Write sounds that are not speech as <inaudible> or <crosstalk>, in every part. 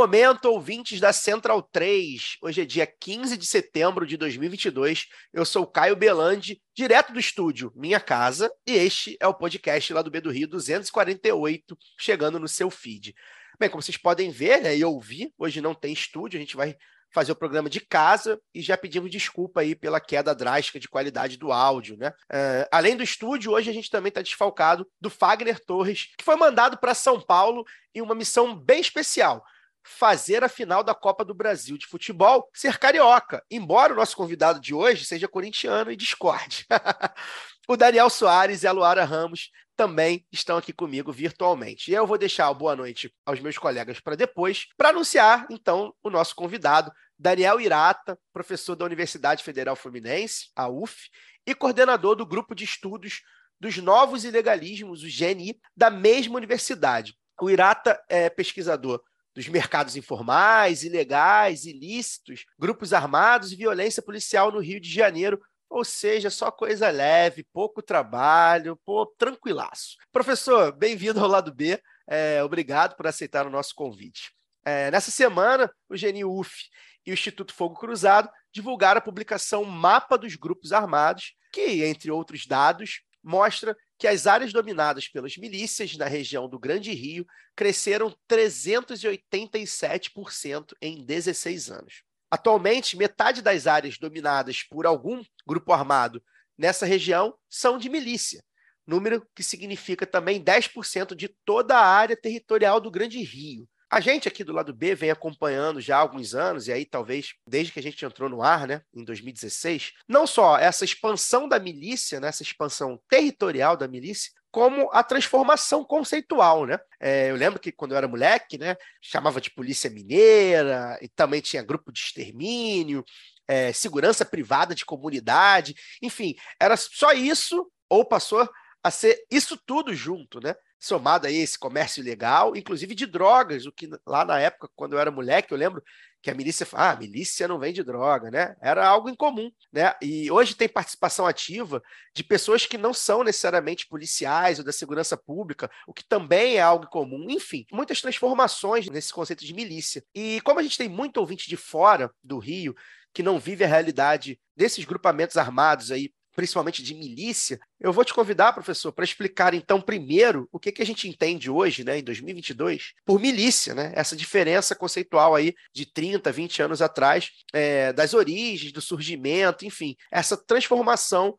Momento, ouvintes da Central 3. Hoje é dia 15 de setembro de 2022. Eu sou Caio Belandi, direto do estúdio Minha Casa, e este é o podcast lá do B do Rio 248, chegando no seu feed. Bem, como vocês podem ver né, e ouvir, hoje não tem estúdio, a gente vai fazer o programa de casa e já pedimos desculpa aí pela queda drástica de qualidade do áudio, né? Eh, além do estúdio, hoje a gente também está desfalcado do Fagner Torres, que foi mandado para São Paulo em uma missão bem especial. Fazer a final da Copa do Brasil de futebol ser carioca, embora o nosso convidado de hoje seja corintiano e discorde. <laughs> o Daniel Soares e a Luara Ramos também estão aqui comigo virtualmente. E eu vou deixar o boa noite aos meus colegas para depois, para anunciar, então, o nosso convidado, Daniel Irata, professor da Universidade Federal Fluminense, a UF, e coordenador do grupo de estudos dos novos ilegalismos, o GNI, da mesma universidade. O Irata é pesquisador dos mercados informais, ilegais, ilícitos, grupos armados e violência policial no Rio de Janeiro, ou seja, só coisa leve, pouco trabalho, pô, tranquilaço. Professor, bem-vindo ao lado B. É, obrigado por aceitar o nosso convite. É, nessa semana, o GNUF e o Instituto Fogo Cruzado divulgaram a publicação Mapa dos Grupos Armados, que, entre outros dados, mostra que as áreas dominadas pelas milícias na região do Grande Rio cresceram 387% em 16 anos. Atualmente, metade das áreas dominadas por algum grupo armado nessa região são de milícia, número que significa também 10% de toda a área territorial do Grande Rio. A gente aqui do lado B vem acompanhando já há alguns anos, e aí talvez desde que a gente entrou no ar, né, em 2016, não só essa expansão da milícia, né, essa expansão territorial da milícia, como a transformação conceitual, né? É, eu lembro que quando eu era moleque, né, chamava de polícia mineira, e também tinha grupo de extermínio, é, segurança privada de comunidade, enfim, era só isso, ou passou a ser isso tudo junto, né? Somado a esse comércio ilegal, inclusive de drogas, o que lá na época, quando eu era moleque, eu lembro que a milícia, ah, a milícia não vende droga, né? Era algo incomum, né? E hoje tem participação ativa de pessoas que não são necessariamente policiais ou da segurança pública, o que também é algo comum. Enfim, muitas transformações nesse conceito de milícia. E como a gente tem muito ouvinte de fora do Rio que não vive a realidade desses grupamentos armados aí principalmente de milícia, eu vou te convidar, professor, para explicar então primeiro o que, que a gente entende hoje, né, em 2022, por milícia, né? Essa diferença conceitual aí de 30, 20 anos atrás, é, das origens, do surgimento, enfim, essa transformação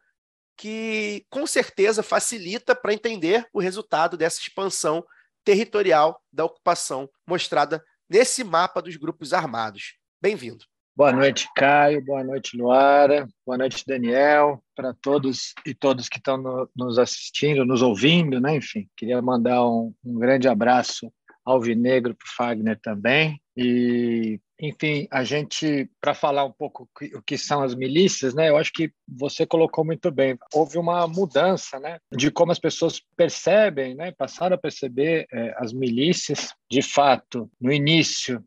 que com certeza facilita para entender o resultado dessa expansão territorial da ocupação mostrada nesse mapa dos grupos armados. Bem-vindo. Boa noite, Caio. Boa noite, Luara. Boa noite, Daniel. Para todos e todas que estão no, nos assistindo, nos ouvindo, né? Enfim, queria mandar um, um grande abraço ao Vinegro para o Fagner também. E, enfim, a gente, para falar um pouco o que são as milícias, né? Eu acho que você colocou muito bem. Houve uma mudança, né? De como as pessoas percebem, né? Passaram a perceber é, as milícias. De fato, no início,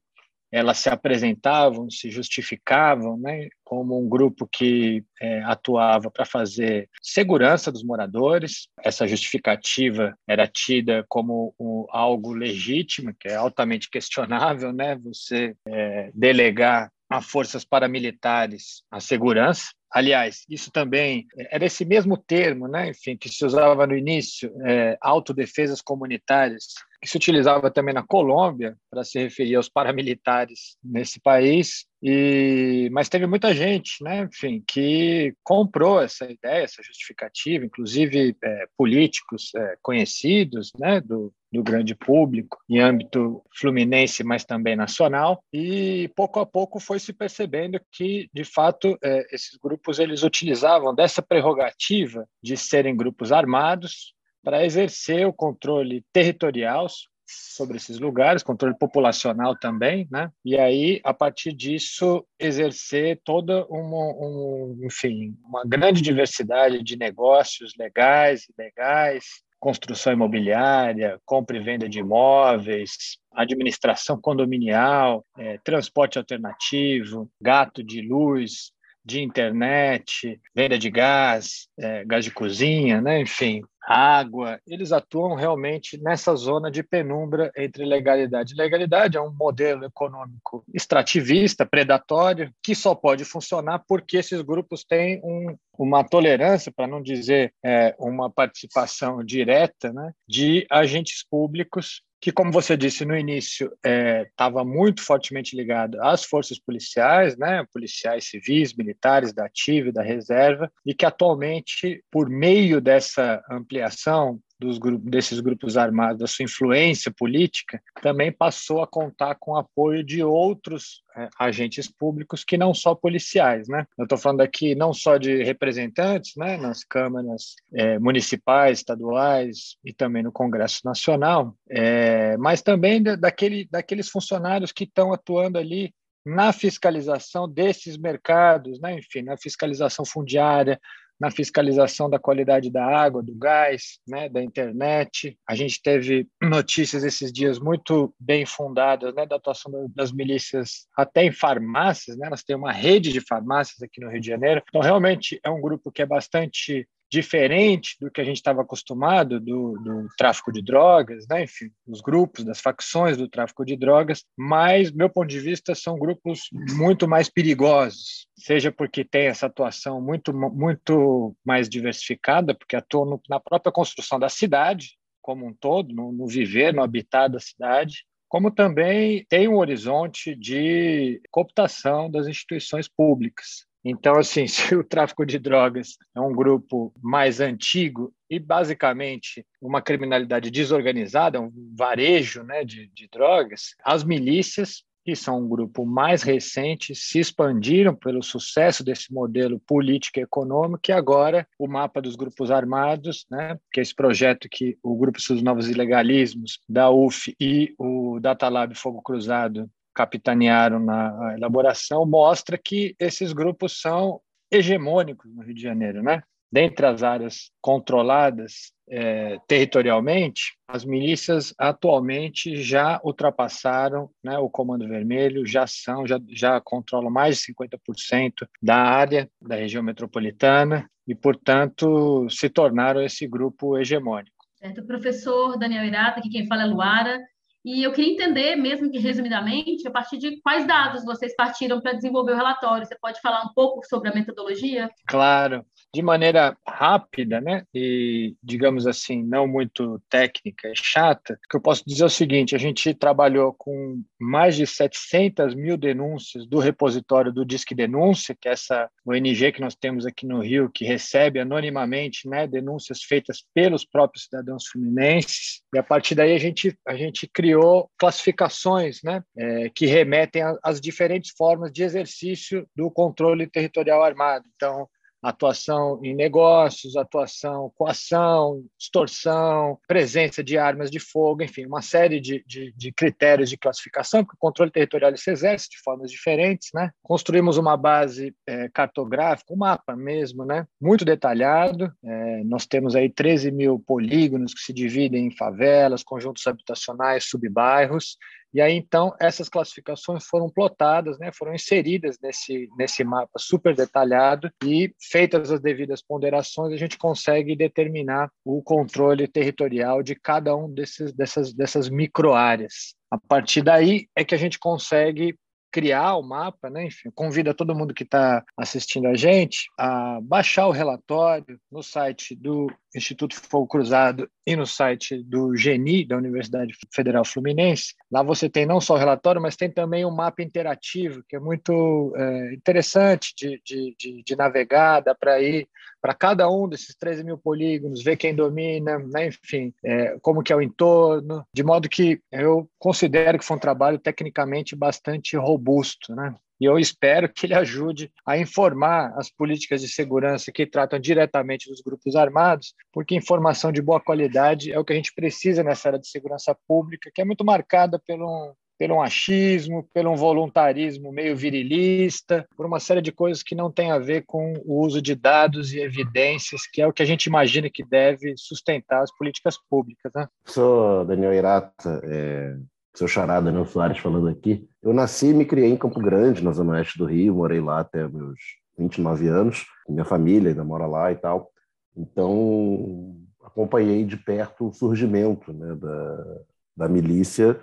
elas se apresentavam, se justificavam né, como um grupo que é, atuava para fazer segurança dos moradores. Essa justificativa era tida como um, algo legítimo, que é altamente questionável, né? Você é, delegar a forças paramilitares a segurança. Aliás, isso também era esse mesmo termo, né? Enfim, que se usava no início, é, autodefesas comunitárias que se utilizava também na Colômbia para se referir aos paramilitares nesse país. E mas teve muita gente, né, enfim, que comprou essa ideia, essa justificativa, inclusive é, políticos é, conhecidos, né, do, do grande público, em âmbito fluminense, mas também nacional. E pouco a pouco foi se percebendo que, de fato, é, esses grupos eles utilizavam dessa prerrogativa de serem grupos armados para exercer o controle territorial sobre esses lugares, controle populacional também, né? E aí, a partir disso, exercer toda uma, um, enfim, uma grande diversidade de negócios legais, ilegais, construção imobiliária, compra e venda de imóveis, administração condominial, é, transporte alternativo, gato de luz, de internet, venda de gás, é, gás de cozinha, né? enfim, água. Eles atuam realmente nessa zona de penumbra entre legalidade e legalidade. É um modelo econômico extrativista, predatório, que só pode funcionar porque esses grupos têm um, uma tolerância, para não dizer é, uma participação direta, né, de agentes públicos que, como você disse no início, estava é, muito fortemente ligado às forças policiais, né, policiais civis, militares da ativa e da reserva, e que atualmente, por meio dessa ampliação dos grupos, desses grupos armados, da sua influência política, também passou a contar com o apoio de outros é, agentes públicos que não só policiais, né? Eu estou falando aqui não só de representantes, né, nas câmaras é, municipais, estaduais e também no Congresso Nacional, é, mas também daquele, daqueles funcionários que estão atuando ali na fiscalização desses mercados, né? enfim, na fiscalização fundiária, na fiscalização da qualidade da água, do gás, né, da internet. A gente teve notícias esses dias muito bem fundadas né, da atuação das milícias até em farmácias. Né? Nós temos uma rede de farmácias aqui no Rio de Janeiro. Então, realmente, é um grupo que é bastante diferente do que a gente estava acostumado do, do, tráfico de drogas, né? enfim, os grupos, das facções do tráfico de drogas, mas, meu ponto de vista, são grupos muito mais perigosos, seja porque tem essa atuação muito, muito mais diversificada, porque atuam no, na própria construção da cidade como um todo, no, no viver, no habitat da cidade, como também tem um horizonte de cooptação das instituições públicas. Então, assim, <laughs> se o tráfico de drogas é um grupo mais antigo e basicamente uma criminalidade desorganizada, um varejo né, de, de drogas, as milícias que são um grupo mais recente, se expandiram pelo sucesso desse modelo político e econômico, e agora o mapa dos grupos armados, né, que é esse projeto que o Grupo dos Novos Ilegalismos, da UF e o Data Lab Fogo Cruzado capitanearam na elaboração mostra que esses grupos são hegemônicos no Rio de Janeiro, né? Dentre as áreas controladas é, territorialmente, as milícias atualmente já ultrapassaram né, o Comando Vermelho, já são, já, já controlam mais de 50% da área da região metropolitana e, portanto, se tornaram esse grupo hegemônico. Certo, professor Daniel Irata, aqui quem fala é Luara. E eu queria entender, mesmo que resumidamente, a partir de quais dados vocês partiram para desenvolver o relatório. Você pode falar um pouco sobre a metodologia? Claro de maneira rápida, né, e digamos assim, não muito técnica e chata, que eu posso dizer é o seguinte: a gente trabalhou com mais de 700 mil denúncias do repositório do Disque Denúncia, que é essa ONG que nós temos aqui no Rio, que recebe anonimamente né, denúncias feitas pelos próprios cidadãos fluminenses, e a partir daí a gente, a gente criou classificações né, é, que remetem às diferentes formas de exercício do controle territorial armado. Então, atuação em negócios, atuação coação, extorsão, presença de armas de fogo, enfim, uma série de, de, de critérios de classificação, porque o controle territorial se exerce de formas diferentes, né? Construímos uma base é, cartográfica, um mapa mesmo, né? Muito detalhado. É, nós temos aí 13 mil polígonos que se dividem em favelas, conjuntos habitacionais, subbairros, e aí, então, essas classificações foram plotadas, né, foram inseridas nesse, nesse mapa super detalhado e, feitas as devidas ponderações, a gente consegue determinar o controle territorial de cada um desses, dessas, dessas microáreas. A partir daí é que a gente consegue criar o mapa, né? Enfim, convida todo mundo que está assistindo a gente a baixar o relatório no site do Instituto Fogo Cruzado e no site do GENI, da Universidade Federal Fluminense. Lá você tem não só o relatório, mas tem também um mapa interativo, que é muito é, interessante de, de, de, de navegar, dá para ir para cada um desses 13 mil polígonos, ver quem domina, né? enfim, é, como que é o entorno, de modo que eu considero que foi um trabalho tecnicamente bastante robusto, né? E eu espero que ele ajude a informar as políticas de segurança que tratam diretamente dos grupos armados, porque informação de boa qualidade é o que a gente precisa nessa área de segurança pública, que é muito marcada pelo pelo achismo, pelo voluntarismo meio virilista, por uma série de coisas que não tem a ver com o uso de dados e evidências, que é o que a gente imagina que deve sustentar as políticas públicas. Né? Sou Daniel Irata, é, seu charada, Daniel Soares falando aqui. Eu nasci e me criei em Campo Grande, na zona oeste do Rio, morei lá até meus 29 anos, minha família ainda mora lá e tal. Então, acompanhei de perto o surgimento né, da, da milícia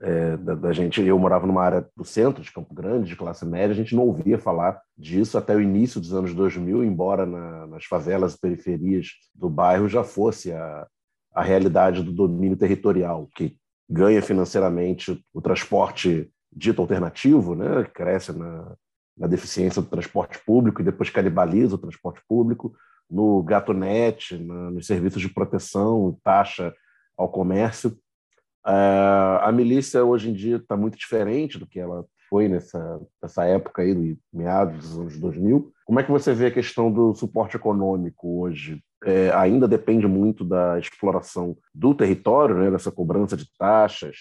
é, da, da, gente. Eu morava numa área do centro de Campo Grande, de classe média, a gente não ouvia falar disso até o início dos anos 2000, embora na, nas favelas e periferias do bairro já fosse a, a realidade do domínio territorial, que ganha financeiramente o transporte dito alternativo, né, cresce na, na deficiência do transporte público e depois canibaliza o transporte público, no GatoNet, na, nos serviços de proteção, taxa ao comércio. Uh, a milícia hoje em dia está muito diferente do que ela foi nessa, nessa época aí, meados dos anos 2000. Como é que você vê a questão do suporte econômico hoje? É, ainda depende muito da exploração do território, né, dessa cobrança de taxas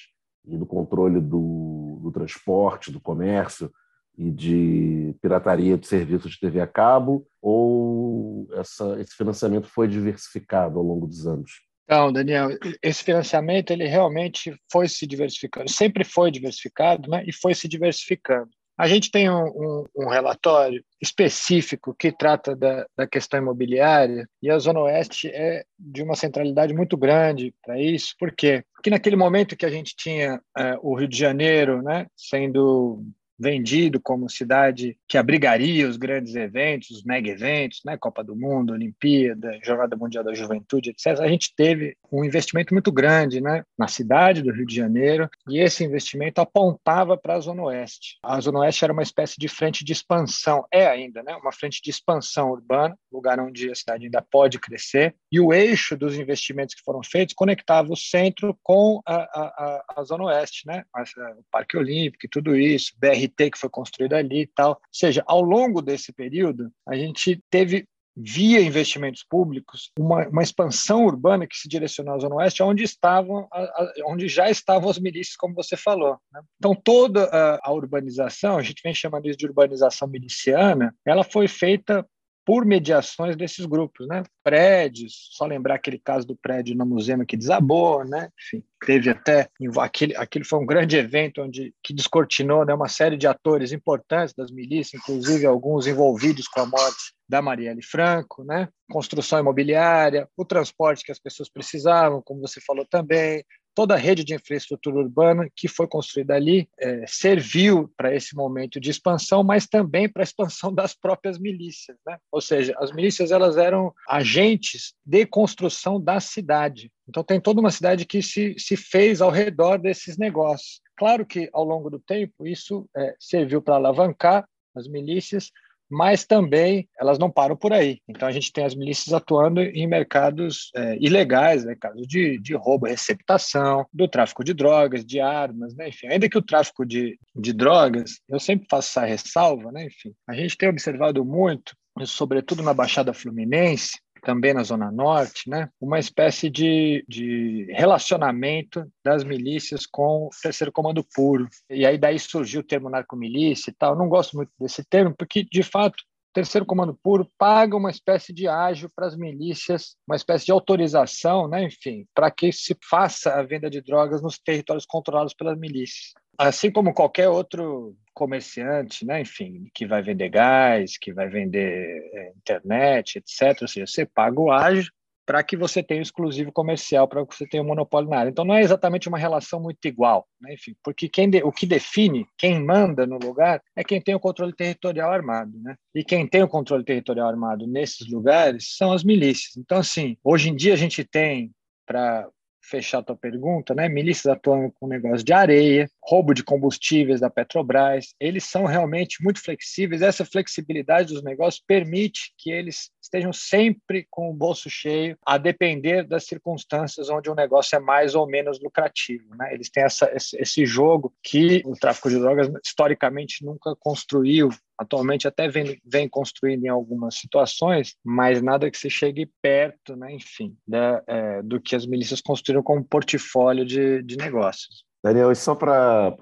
e do controle do, do transporte, do comércio e de pirataria de serviços de TV a cabo, ou essa, esse financiamento foi diversificado ao longo dos anos? Então, Daniel, esse financiamento ele realmente foi se diversificando, sempre foi diversificado, né? E foi se diversificando. A gente tem um, um, um relatório específico que trata da, da, questão imobiliária e a Zona Oeste é de uma centralidade muito grande para isso. Por quê? Porque naquele momento que a gente tinha é, o Rio de Janeiro né, sendo vendido como cidade que abrigaria os grandes eventos, os mega eventos, né, Copa do Mundo, Olimpíada, Jornada Mundial da Juventude, etc. A gente teve um investimento muito grande, né, na cidade do Rio de Janeiro, e esse investimento apontava para a Zona Oeste. A Zona Oeste era uma espécie de frente de expansão, é ainda, né, uma frente de expansão urbana, lugar onde a cidade ainda pode crescer, e o eixo dos investimentos que foram feitos conectava o centro com a, a, a Zona Oeste, né, o Parque Olímpico e tudo isso, Que foi construído ali e tal. Ou seja, ao longo desse período, a gente teve via investimentos públicos, uma, uma, expansão urbana que se direcionou à Zona Oeste, onde estavam, a, a, onde já estavam as milícias, como você falou. Né? Então, toda a, a, urbanização, a gente vem chamando isso de urbanização miliciana, ela foi feita por mediações desses grupos, né? Prédios, só lembrar aquele caso do prédio na Museu que desabou, né? Enfim, teve até aquele, aquele foi um grande evento onde que descortinou né, uma série de atores importantes das milícias, inclusive alguns envolvidos com a morte da Marielle Franco, né? Construção imobiliária, o transporte que as pessoas precisavam, como você falou também, toda a rede de infraestrutura urbana que foi construída ali é, serviu para esse momento de expansão, mas também para a expansão <laughs> das próprias milícias, né? Ou seja, as milícias elas eram agentes de construção da cidade. Então tem toda uma cidade que se, se fez ao redor desses negócios. Claro que ao longo do tempo isso é, serviu para alavancar as milícias, mas também elas não param por aí. Então a gente tem as milícias atuando em mercados é, ilegais, né, casos de, de roubo, receptação, do tráfico de drogas, de armas, né, enfim. Ainda que o tráfico de, de drogas, eu sempre faço essa ressalva, né, enfim, a gente tem observado muito, sobretudo na Baixada Fluminense, também na Zona Norte, né, uma espécie de, de relacionamento das milícias com o terceiro comando puro. E aí daí surgiu o termo narcomilícia e tal. não gosto muito desse termo, porque, de fato, terceiro comando puro paga uma espécie de ágio para as milícias, uma espécie de autorização, né, enfim, para que se faça a venda de drogas nos territórios controlados pelas milícias. Assim como qualquer outro comerciante, né, enfim, que vai vender gás, que vai vender é, internet, etc. Ou seja, você paga o ágio para que você tenha o exclusivo comercial, para que você tenha o monopólio na área. Então, não é exatamente uma relação muito igual, né? enfim, porque quem de, o que define, quem manda no lugar, é quem tem o controle territorial armado. Né? E quem tem o controle territorial armado nesses lugares são as milícias. Então, assim, hoje em dia a gente tem, para fechar a tua pergunta, né? Milícias atuam com negócio de areia, roubo de combustíveis da Petrobras. Eles são realmente muito flexíveis. Essa flexibilidade dos negócios permite que eles estejam sempre com o bolso cheio, a depender das circunstâncias onde o negócio é mais ou menos lucrativo. Né? Eles têm essa, esse jogo que o tráfico de drogas historicamente nunca construiu atualmente até vem, vem construindo em algumas situações, mas nada que se chegue perto, né, enfim, da, é, do que as milícias construíram como portfólio de, de negócios. Daniel, e só para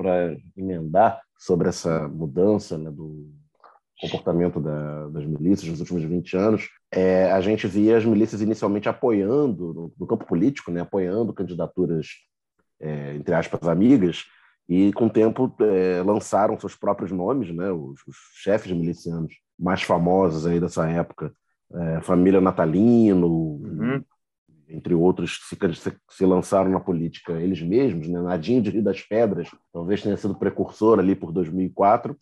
emendar sobre essa mudança né, do comportamento da, das milícias nos últimos 20 anos, é, a gente via as milícias inicialmente apoiando, no, no campo político, né, apoiando candidaturas, é, entre aspas, amigas, e com o tempo é, lançaram seus próprios nomes, né, os, os, chefes milicianos mais famosos aí dessa época, é, família Natalino, uhum. Entre outros, se, se, lançaram na política eles mesmos, né, Nadinho de Rio das Pedras, talvez tenha sido precursor ali por 2004,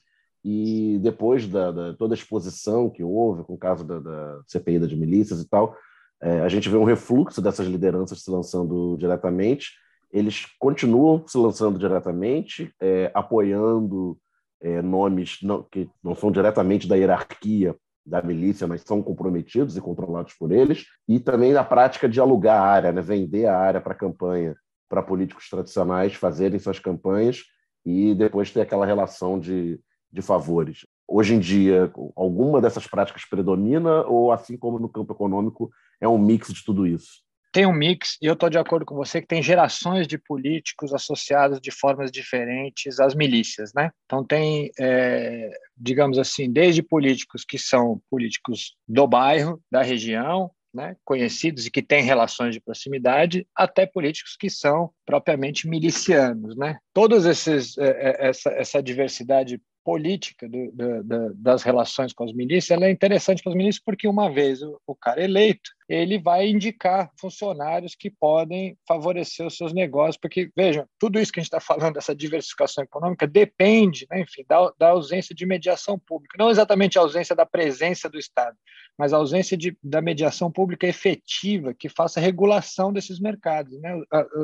e depois da, da toda a exposição que houve com o caso da, da CPI das milícias e tal, é, a gente vê um refluxo dessas lideranças se lançando diretamente, eles continuam se lançando diretamente, é, apoiando é, nomes não, que não são diretamente da hierarquia da milícia, mas são comprometidos e controlados por eles, e também na prática de alugar a área, né, vender a área para campanha, para políticos tradicionais fazerem suas campanhas e depois ter aquela relação de, de favores. Hoje em dia, alguma dessas práticas predomina ou, assim como no campo econômico, é um mix de tudo isso? Tem um mix, e eu estou de acordo com você, que tem gerações de políticos associados de formas diferentes às milícias, né? Então tem, é, digamos assim, desde políticos que são políticos do bairro, da região, né, conhecidos e que têm relações de proximidade, até políticos que são propriamente milicianos, né? Todas esses, é, essa, essa diversidade política do, do, do, das relações com as milícias ela é interessante para as milícias porque uma vez o, o, cara eleito ele vai indicar funcionários que podem favorecer os seus negócios porque vejam tudo isso que a gente está falando dessa diversificação econômica depende né, enfim da, da, ausência de mediação pública não exatamente a ausência da presença do Estado mas a ausência de, da mediação pública efetiva que faça regulação desses mercados né?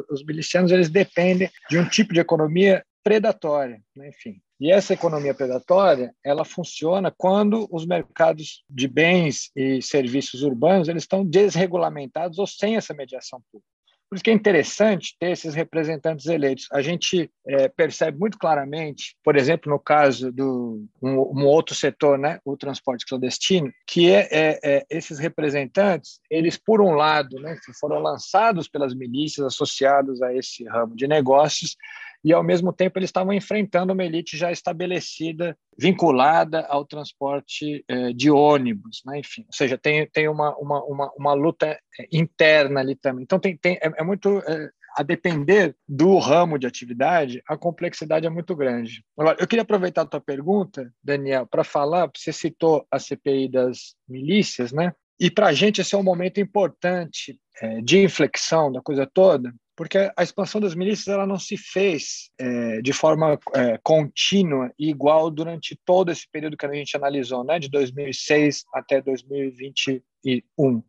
os milicianos eles dependem de um tipo de economia predatória, né? enfim. E essa economia predatória, ela funciona quando os mercados de bens e serviços urbanos eles estão desregulamentados ou sem essa mediação pública. Por isso que é interessante ter esses representantes eleitos. A gente é, percebe muito claramente, por exemplo, no caso do um, um outro setor, né, o transporte clandestino, que é, é, é, esses representantes, eles por um lado, né, foram lançados pelas milícias associados a esse ramo de negócios, e, ao mesmo tempo, eles estavam enfrentando uma elite já estabelecida, vinculada ao transporte eh, de ônibus, né? enfim, ou seja, tem, tem uma, uma, uma, uma luta eh, interna ali também. Então, tem, tem, é, é muito. É, a depender do ramo de atividade, a complexidade é muito grande. Agora, eu queria aproveitar a tua pergunta, Daniel, para falar, você citou a CPI das milícias, né? E para a gente esse é um momento importante é, de inflexão da coisa toda, porque a expansão das milícias ela não se fez é, de forma é, contínua e igual durante todo esse período que a gente analisou, né, de 2006 até 2020 um.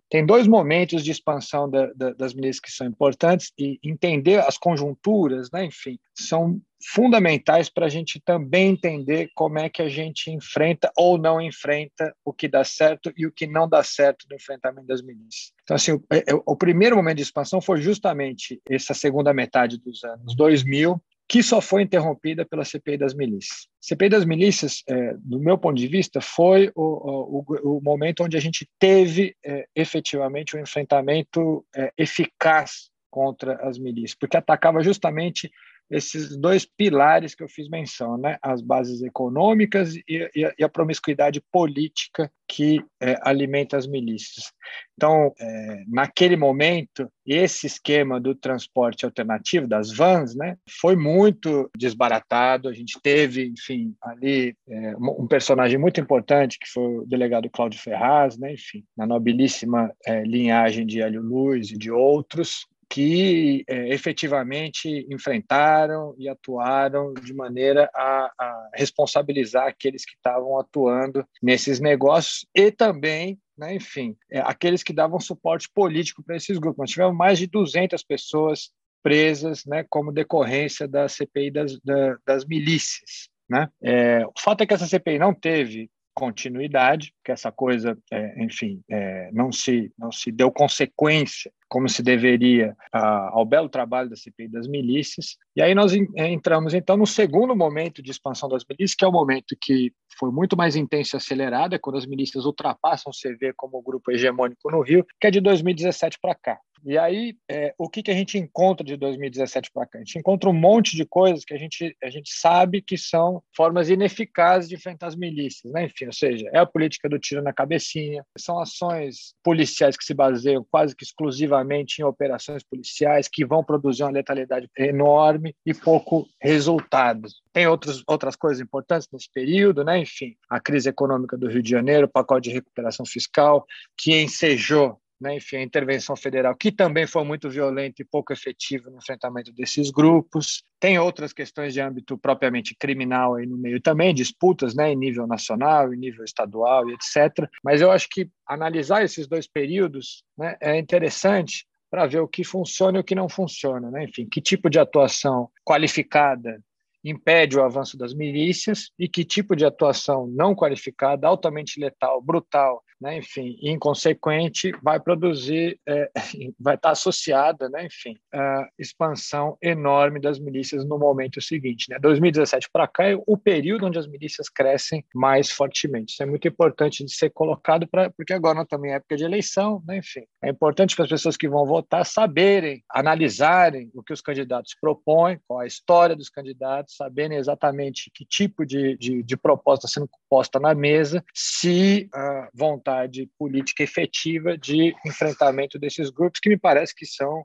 Tem dois momentos de expansão da, da, das milícias que são importantes e entender as conjunturas, né, enfim, são fundamentais para a gente também entender como é que a gente enfrenta ou não enfrenta o que dá certo e o que não dá certo no enfrentamento das milícias. Então, assim, o, é, o primeiro momento de expansão foi justamente essa segunda metade dos anos 2000, que só foi interrompida pela CPI das milícias. CPI das milícias, é, do meu ponto de vista, foi o, o, o momento onde a gente teve é, efetivamente um enfrentamento é, eficaz contra as milícias, porque atacava justamente esses dois pilares que eu fiz menção, né? as bases econômicas e, e, e a promiscuidade política que é, alimenta as milícias. Então, é, naquele momento, esse esquema do transporte alternativo, das vans, né, foi muito desbaratado. A gente teve, enfim, ali é, um personagem muito importante, que foi o delegado Cláudio Ferraz, né, enfim, na nobilíssima é, linhagem de Hélio Luz e de outros, que é, efetivamente enfrentaram e atuaram de maneira a, a responsabilizar aqueles que estavam atuando nesses negócios e também né, enfim, é, aqueles que davam suporte político para esses grupos. Nós tivemos mais de 200 pessoas presas né, como decorrência da CPI das, da, das milícias. Né? É, o fato é que essa CPI não teve continuidade, que essa coisa, é, enfim, é, não se não se deu consequência como se deveria a, ao belo trabalho da CPI das milícias. E aí nós entramos então no segundo momento de expansão das milícias, que é o momento que foi muito mais intenso e acelerado, é quando as milícias ultrapassam o CV como grupo hegemônico no Rio, que é de 2017 para cá. E aí, é, o que, que a gente encontra de 2017 para cá? A gente encontra um monte de coisas que a gente, a gente sabe que são formas ineficazes de enfrentar as milícias, né? Enfim, ou seja, é a política do tiro na cabecinha, são ações policiais que se baseiam quase que exclusivamente em operações policiais que vão produzir uma letalidade enorme e pouco resultado. Tem outros, outras coisas importantes nesse período, né? Enfim, a crise econômica do Rio de Janeiro, o pacote de recuperação fiscal, que ensejou né, enfim, a intervenção federal, que também foi muito violenta e pouco efetiva no enfrentamento desses grupos. Tem outras questões de âmbito propriamente criminal aí no meio também, disputas né, em nível nacional, em nível estadual e etc. Mas eu acho que analisar esses dois períodos né, é interessante para ver o que funciona e o que não funciona. Né? Enfim, que tipo de atuação qualificada impede o avanço das milícias e que tipo de atuação não qualificada, altamente letal, brutal né, enfim, inconsequente, vai produzir, é, <laughs> vai estar associada, né, enfim, a expansão enorme das milícias no momento seguinte. Né? 2017 para cá é o período onde as milícias crescem mais fortemente. Isso é muito importante de ser colocado, pra, porque agora também é época de eleição, né, enfim. É importante para as pessoas que vão votar saberem, analisarem o que os candidatos propõem, qual a história dos candidatos, saberem exatamente que tipo de, de, de proposta está sendo posta na mesa, se uh, vão vontade política efetiva de enfrentamento desses grupos, que me parece que são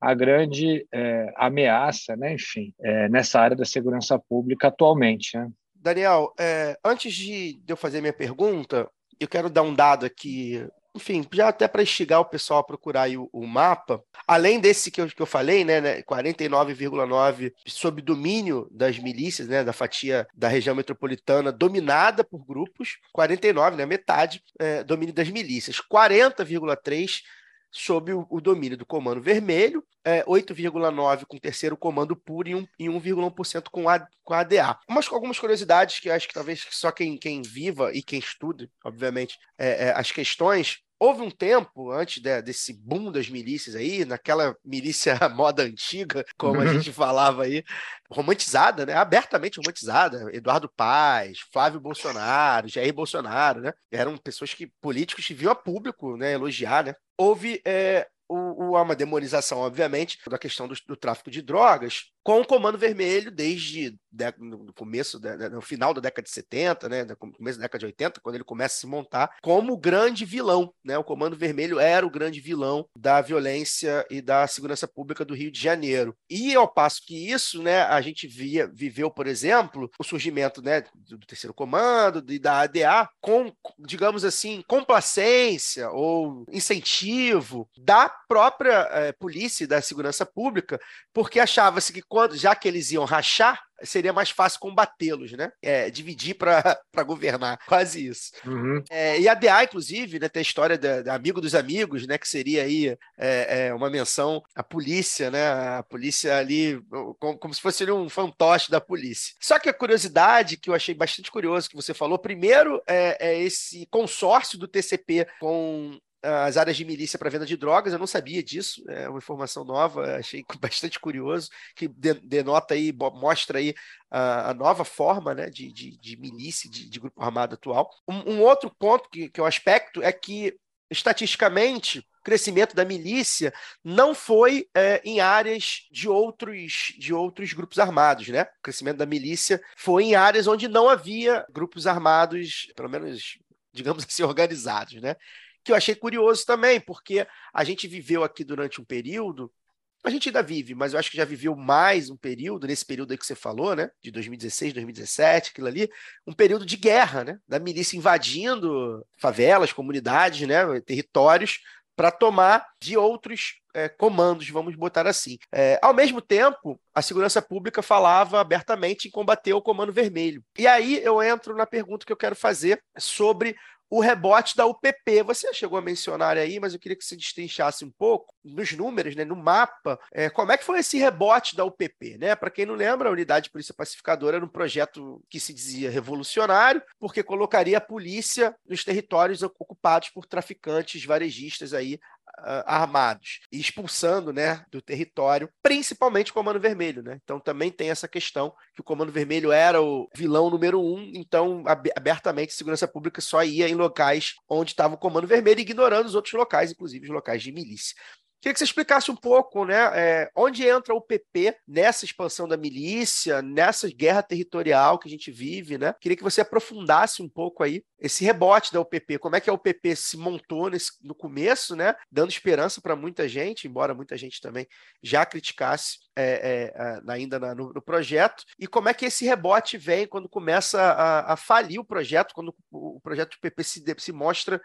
a grande é, ameaça, né, enfim, é, nessa área da segurança pública atualmente. Né? Daniel, é, antes de eu fazer minha pergunta, eu quero dar um dado aqui enfim, já até para instigar o pessoal a procurar o, o, mapa, além desse que eu, que eu falei, né, né 49,9 sob domínio das milícias, né, da fatia da região metropolitana dominada por grupos, 49, né, metade, é, domínio das milícias, 40,3 sob o, domínio do Comando Vermelho, é, 8,9% com o terceiro comando puro e, um, e 1,1% com a, com a ADA. Umas, algumas curiosidades que acho que talvez só quem, quem viva e quem estude, obviamente, é, é, as questões Houve um tempo, antes de, desse boom das milícias aí, naquela milícia <laughs> moda antiga, como a uhum. gente falava aí, romantizada, né? Abertamente romantizada. Eduardo Paz, Flávio Bolsonaro, Jair Bolsonaro, né? Eram pessoas que, políticos que viam a público, né? Elogiar, né? Houve é, o, o, uma demonização, obviamente, da questão do, do, tráfico de drogas, com o Comando Vermelho desde de, no começo, no final da década de 70, né, no começo da década de 80, quando ele começa a se montar como o grande vilão. Né, o Comando Vermelho era o grande vilão da violência e da segurança pública do Rio de Janeiro. E ao passo que isso, né, a gente via, viveu, por exemplo, o surgimento né, do, terceiro comando e da ADA com, digamos assim, complacência ou incentivo da própria é, polícia e da segurança pública, porque achava-se que quando, já que eles iam rachar, seria mais fácil combatê-los, né? É, dividir para <laughs> governar, quase isso. Uhum. É, e a DA, inclusive, né, tem a história da, da, Amigo dos Amigos, né? Que seria aí é, é uma menção à polícia, né? A polícia ali, como, como se fosse um fantoche da polícia. Só que a curiosidade que eu achei bastante curioso que você falou, primeiro é, é esse consórcio do TCP com as áreas de milícia para venda de drogas, eu não sabia disso, é uma informação nova, <laughs> achei <laughs> bastante curioso, que denota aí, mostra aí a, a nova forma né, de, de, de milícia, de, de, grupo armado atual. Um, um outro ponto que, que é um aspecto é que, estatisticamente, o crescimento da milícia não foi é, em áreas de outros, de outros grupos armados, né? O crescimento da milícia foi em áreas onde não havia grupos armados, pelo menos digamos assim, <laughs> organizados, né? Que eu achei curioso também, porque a gente viveu aqui durante um período, a gente ainda vive, mas eu acho que já viveu mais um período, nesse período aí que você falou, né, de 2016, 2017, aquilo ali, um período de guerra, né, da milícia invadindo favelas, comunidades, né, territórios, para tomar de outros é, comandos, vamos botar assim. É, ao mesmo tempo, a segurança pública falava abertamente em combater o Comando Vermelho. E aí eu entro na pergunta que eu quero fazer sobre o rebote da UPP. Você chegou a mencionar aí, mas eu queria que você destrinchasse um pouco nos números, né, no mapa, é, como é que foi esse rebote da UPP, né? Para quem não lembra, a Unidade de Polícia Pacificadora era um projeto que se dizia revolucionário, porque colocaria a polícia nos territórios ocupados por traficantes varejistas aí armados e expulsando né, do território, principalmente o Comando Vermelho. Né? Então também tem essa questão que o Comando Vermelho era o vilão número um, então abertamente segurança pública só ia em locais onde estava o Comando Vermelho, ignorando os outros locais, inclusive os locais de milícia. Queria que você explicasse um pouco, né, é, onde entra o PP nessa expansão da milícia, nessa guerra territorial que a gente vive, né? Queria que você aprofundasse um pouco aí esse rebote da UPP, como é que a UPP se montou nesse, no começo, né, dando esperança para muita gente, embora muita gente também já criticasse é, é, ainda na, no, no, projeto, e como é que esse rebote vem quando começa a, a falir o projeto, quando o, o projeto do PP se, se mostra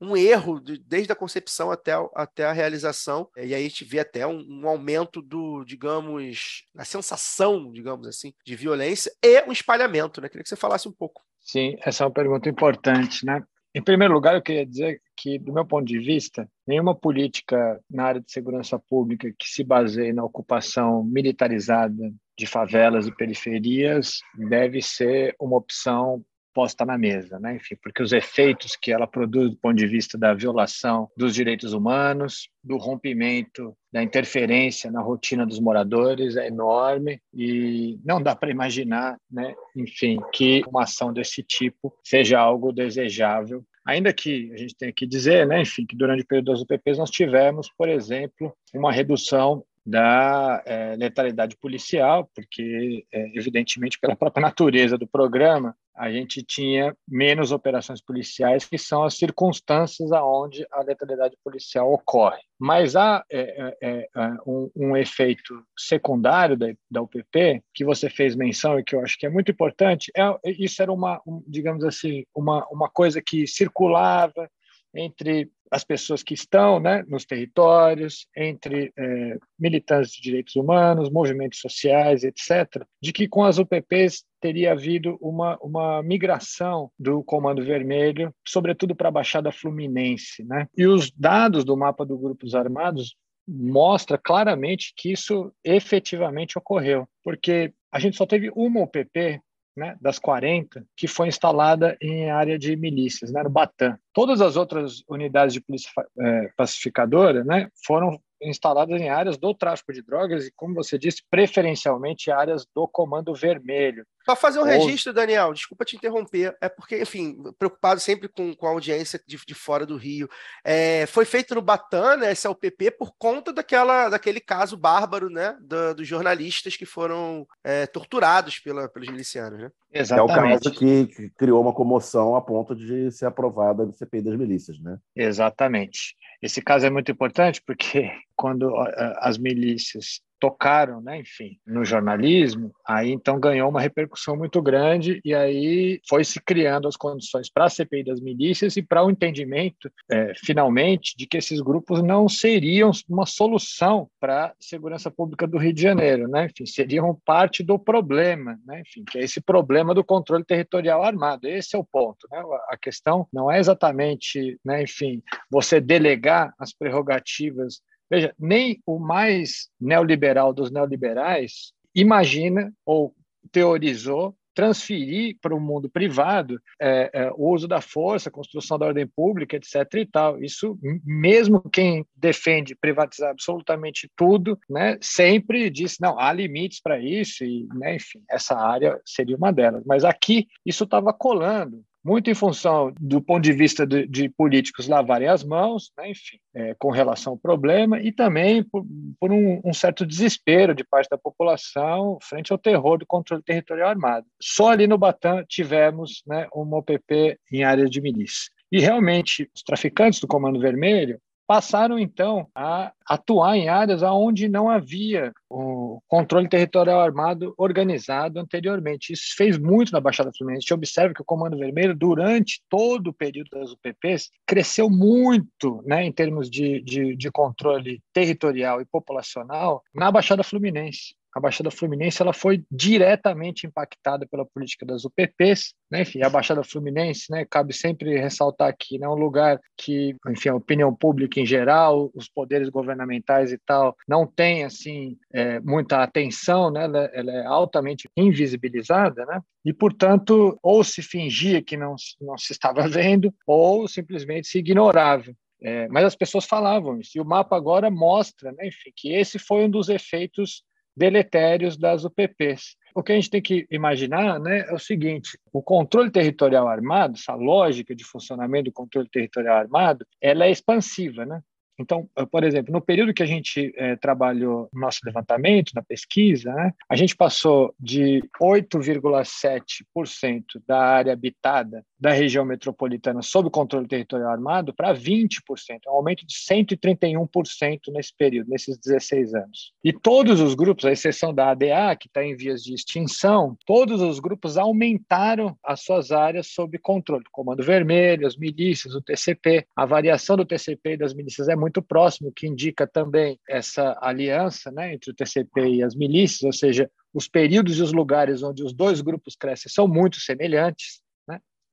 um erro de, desde a concepção até, até a realização, e aí a gente vê até um, um, aumento do, digamos, a sensação, digamos assim, de violência e um espalhamento, né? Queria que você falasse um pouco. Sim, essa é uma pergunta importante, né? Em primeiro lugar, eu queria dizer que, do meu ponto de vista, nenhuma política na área de segurança pública que se baseie na ocupação militarizada de favelas e periferias deve ser uma opção posta na mesa, né? Enfim, porque os efeitos que ela produz do ponto de vista da violação dos direitos humanos, do rompimento, da interferência na rotina dos moradores é enorme e não dá para imaginar, né? Enfim, que uma ação desse tipo seja algo desejável Ainda que a gente tenha que dizer, né, enfim, que durante o período das UPPs nós tivemos, por exemplo, uma redução da é, letalidade policial, porque, é, evidentemente, pela própria natureza do programa, a gente tinha menos operações policiais, que são as circunstâncias aonde a letalidade policial ocorre. Mas há é, é, é um, um, efeito secundário da, da UPP, que você fez menção e que eu acho que é muito importante, é, isso era uma, um, digamos assim, uma, uma coisa que circulava entre as pessoas que estão né, nos territórios, entre é, militantes de direitos humanos, movimentos sociais, etc., de que com as UPPs teria havido uma, uma migração do Comando Vermelho, sobretudo para a Baixada Fluminense. Né? E os dados do mapa do Grupos Armados mostra claramente que isso efetivamente ocorreu, porque a gente só teve uma UPP né, das 40, que foi instalada em área de milícias, né, no Batã. Todas as outras unidades de polícia é, pacificadora né, foram instaladas em áreas do tráfico de drogas e, como você disse, preferencialmente áreas do Comando Vermelho. Só fazer um Ou... registro, Daniel, desculpa te interromper, é porque, enfim, preocupado sempre com, com a audiência de, de fora do Rio. É, foi feito no Batan, né, esse LPP, por conta daquela, daquele caso bárbaro, né, do, dos jornalistas que foram é, torturados pela, pelos milicianos, né? Exatamente. É o caso que, que criou uma comoção a ponto de ser aprovada no CPI das milícias, né? Exatamente. Esse caso é muito importante porque <laughs> quando as milícias tocaram, né, enfim, no jornalismo, aí então ganhou uma repercussão muito grande e aí foi se criando as condições para a CPI das milícias e para o entendimento, é, finalmente, de que esses grupos não seriam uma solução para a segurança pública do Rio de Janeiro, né, enfim, seriam parte do problema, né, enfim, que é esse problema do controle territorial armado. Esse é o ponto, né? A questão não é exatamente, né, enfim, você delegar as prerrogativas Veja, nem o mais neoliberal dos neoliberais imagina ou teorizou transferir para o mundo privado é, é, o uso da força, construção da ordem pública, etc. e tal. Isso, mesmo quem defende privatizar absolutamente tudo, né, sempre diz não há limites para isso e, né, enfim, essa área seria uma delas. Mas aqui isso estava colando muito em função do ponto de vista de, de políticos lavarem as mãos, né, enfim, é, com relação ao problema, e também por, por um, um, certo desespero de parte da população frente ao terror do controle territorial armado. Só ali no Batã tivemos né, uma OPP em área de milícia. E realmente, os traficantes do Comando Vermelho passaram então a atuar em áreas onde não havia o controle territorial armado organizado anteriormente. Isso fez muito na Baixada Fluminense. A observa que o Comando Vermelho, durante todo o período das UPPs, cresceu muito né, em termos de, de, de controle territorial e populacional na Baixada Fluminense. A Baixada Fluminense ela foi diretamente impactada pela política das UPPs, né? Enfim, a Baixada Fluminense, né, cabe sempre ressaltar aqui, né, um lugar que, enfim, a opinião pública em geral, os poderes governamentais e tal, não tem assim é, muita atenção, né? Ela, ela é altamente invisibilizada, né? E, portanto, ou se fingia que não, não se estava <laughs> vendo, ou simplesmente se ignorava. É, mas as pessoas falavam isso. E o mapa agora mostra, né, enfim, que esse foi um dos efeitos deletérios das UPPs. O que a gente tem que imaginar né, é o seguinte: o controle territorial armado, essa lógica de funcionamento do controle territorial armado, ela é expansiva, né? Então, por exemplo, no período que a gente é, trabalhou no nosso levantamento, na pesquisa, né, a gente passou de 8,7% da área habitada da região metropolitana sob controle territorial armado para 20%, um aumento de 131% nesse período, nesses 16 anos. E todos os grupos, à exceção da ADA, que está em vias de extinção, todos os grupos aumentaram as suas áreas sob controle. Comando Vermelho, as milícias, o TCP. A variação do TCP e das milícias é muito próximo, que indica também essa aliança né, entre o TCP e as milícias, ou seja, os períodos e os lugares onde os dois grupos crescem são muito semelhantes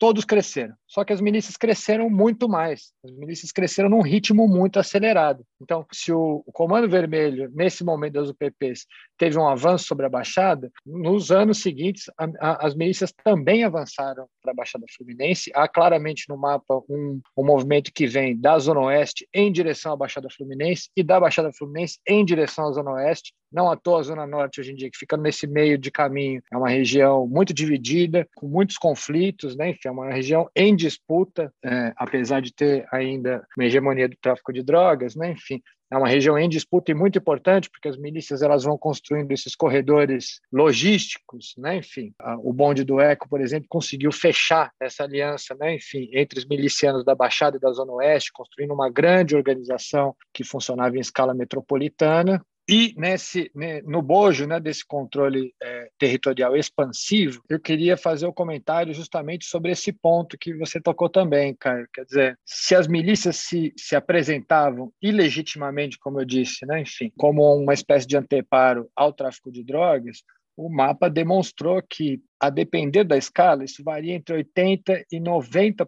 todos cresceram. Só que as milícias cresceram muito mais. As milícias cresceram num ritmo muito acelerado. Então, se o, o Comando Vermelho, nesse momento das UPPs, teve um avanço sobre a Baixada, nos anos seguintes, a, a, as milícias também avançaram para a Baixada Fluminense. Há claramente no mapa um, um movimento que vem da Zona Oeste em direção à Baixada Fluminense e da Baixada Fluminense em direção à Zona Oeste. Não à toa a Zona Norte hoje em dia, que fica nesse meio de caminho, é uma região muito dividida, com muitos conflitos, né? Enfim, é uma região em disputa, é, apesar de ter ainda uma hegemonia do tráfico de drogas, né? Enfim, é uma região em disputa e muito importante porque as milícias elas vão construindo esses corredores logísticos, né? Enfim, o bonde do Eco, por exemplo, conseguiu fechar essa aliança, né? Enfim, entre os milicianos da Baixada e da Zona Oeste, construindo uma grande organização que funcionava em escala metropolitana e nesse, né, no bojo né, desse controle é, territorial expansivo, eu queria fazer um comentário justamente sobre esse ponto que você tocou também, Caio. Quer dizer, se as milícias se, se apresentavam ilegitimamente, como eu disse, né, enfim, como uma espécie de anteparo ao tráfico de drogas, o mapa demonstrou que, a depender da escala, isso varia entre 80% e 90%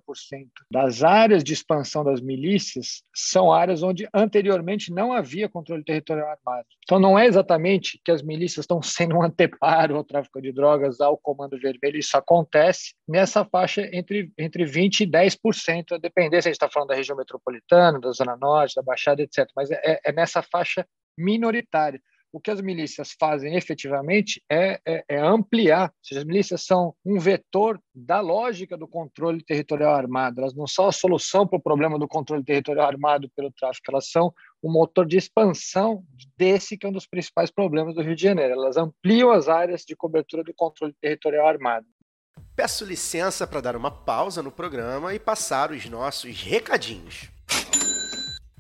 das áreas de expansão das milícias são áreas onde anteriormente não havia controle territorial armado. Então, não é exatamente que as milícias estão sendo um anteparo ao tráfico de drogas, ao Comando Vermelho, isso acontece nessa faixa entre, entre 20% e 10%, a depender se a gente está falando da região metropolitana, da Zona Norte, da Baixada, etc. Mas é, é nessa faixa minoritária o que as milícias fazem efetivamente é, é, é, ampliar. As milícias são um vetor da lógica do controle territorial armado. Elas não são a solução para o problema do controle territorial armado pelo tráfico, elas são o motor de expansão desse que é um dos principais problemas do Rio de Janeiro. Elas ampliam as áreas de cobertura do controle territorial armado. Peço licença para dar uma pausa no programa e passar os nossos recadinhos.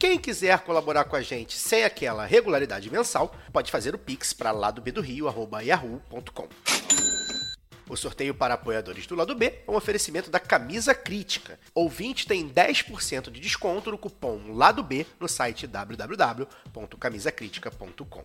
Quem quiser colaborar com a gente sem aquela regularidade mensal, pode fazer o pix para ladobdorio@yahoo.com. O sorteio para apoiadores do lado B é um oferecimento da Camisa Crítica. Ouvinte tem 10% de desconto no cupom Lado B no site www.camisacritica.com.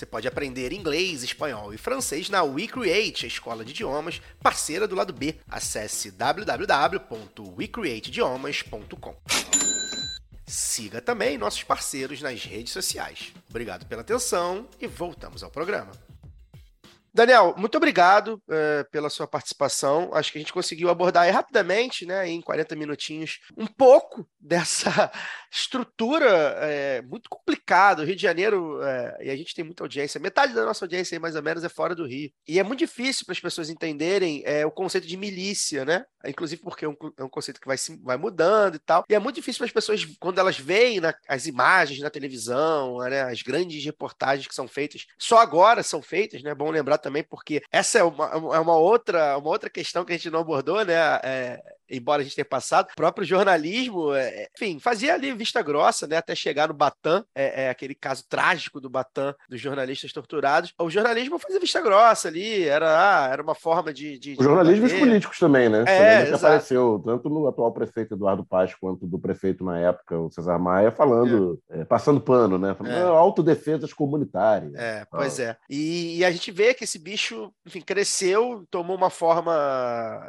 Você pode aprender inglês, espanhol e francês na WeCreate, a escola de idiomas parceira do lado B. Acesse www.wecreateidiomas.com. Siga também nossos parceiros nas redes sociais. Obrigado pela atenção e voltamos ao programa. Daniel, muito obrigado é, pela sua participação. Acho que a gente conseguiu abordar rapidamente, né, em 40 minutinhos, um pouco dessa <laughs> estrutura é, muito complicada. O Rio de Janeiro, é, e a gente tem muita audiência, metade da nossa audiência mais ou menos, é fora do Rio. E é muito difícil para as pessoas entenderem é, o conceito de milícia, né? Inclusive porque é um, é um conceito que vai, vai mudando e tal. E é muito difícil para as pessoas, quando elas veem na, as imagens na televisão, né, as grandes reportagens que são feitas, só agora são feitas, né? Bom lembrar também, porque essa é uma, é uma, outra, uma outra questão que a gente não abordou, né? É, embora a gente tenha passado, o próprio jornalismo, é, enfim, fazia ali vista grossa, né? Até chegar no Batam, é, é, aquele caso trágico do Batam, dos jornalistas torturados. O jornalismo fazia vista grossa ali, era, ah, era uma forma de. de o jornalismo e os políticos também, né? É, que apareceu tanto no atual prefeito Eduardo Paz quanto do prefeito na época, o Cesar Maia, falando, é. É, passando pano, né? Falando, é. autodefesas comunitárias. É, pois é. E, e, a gente vê que esse bicho, enfim, cresceu, tomou uma forma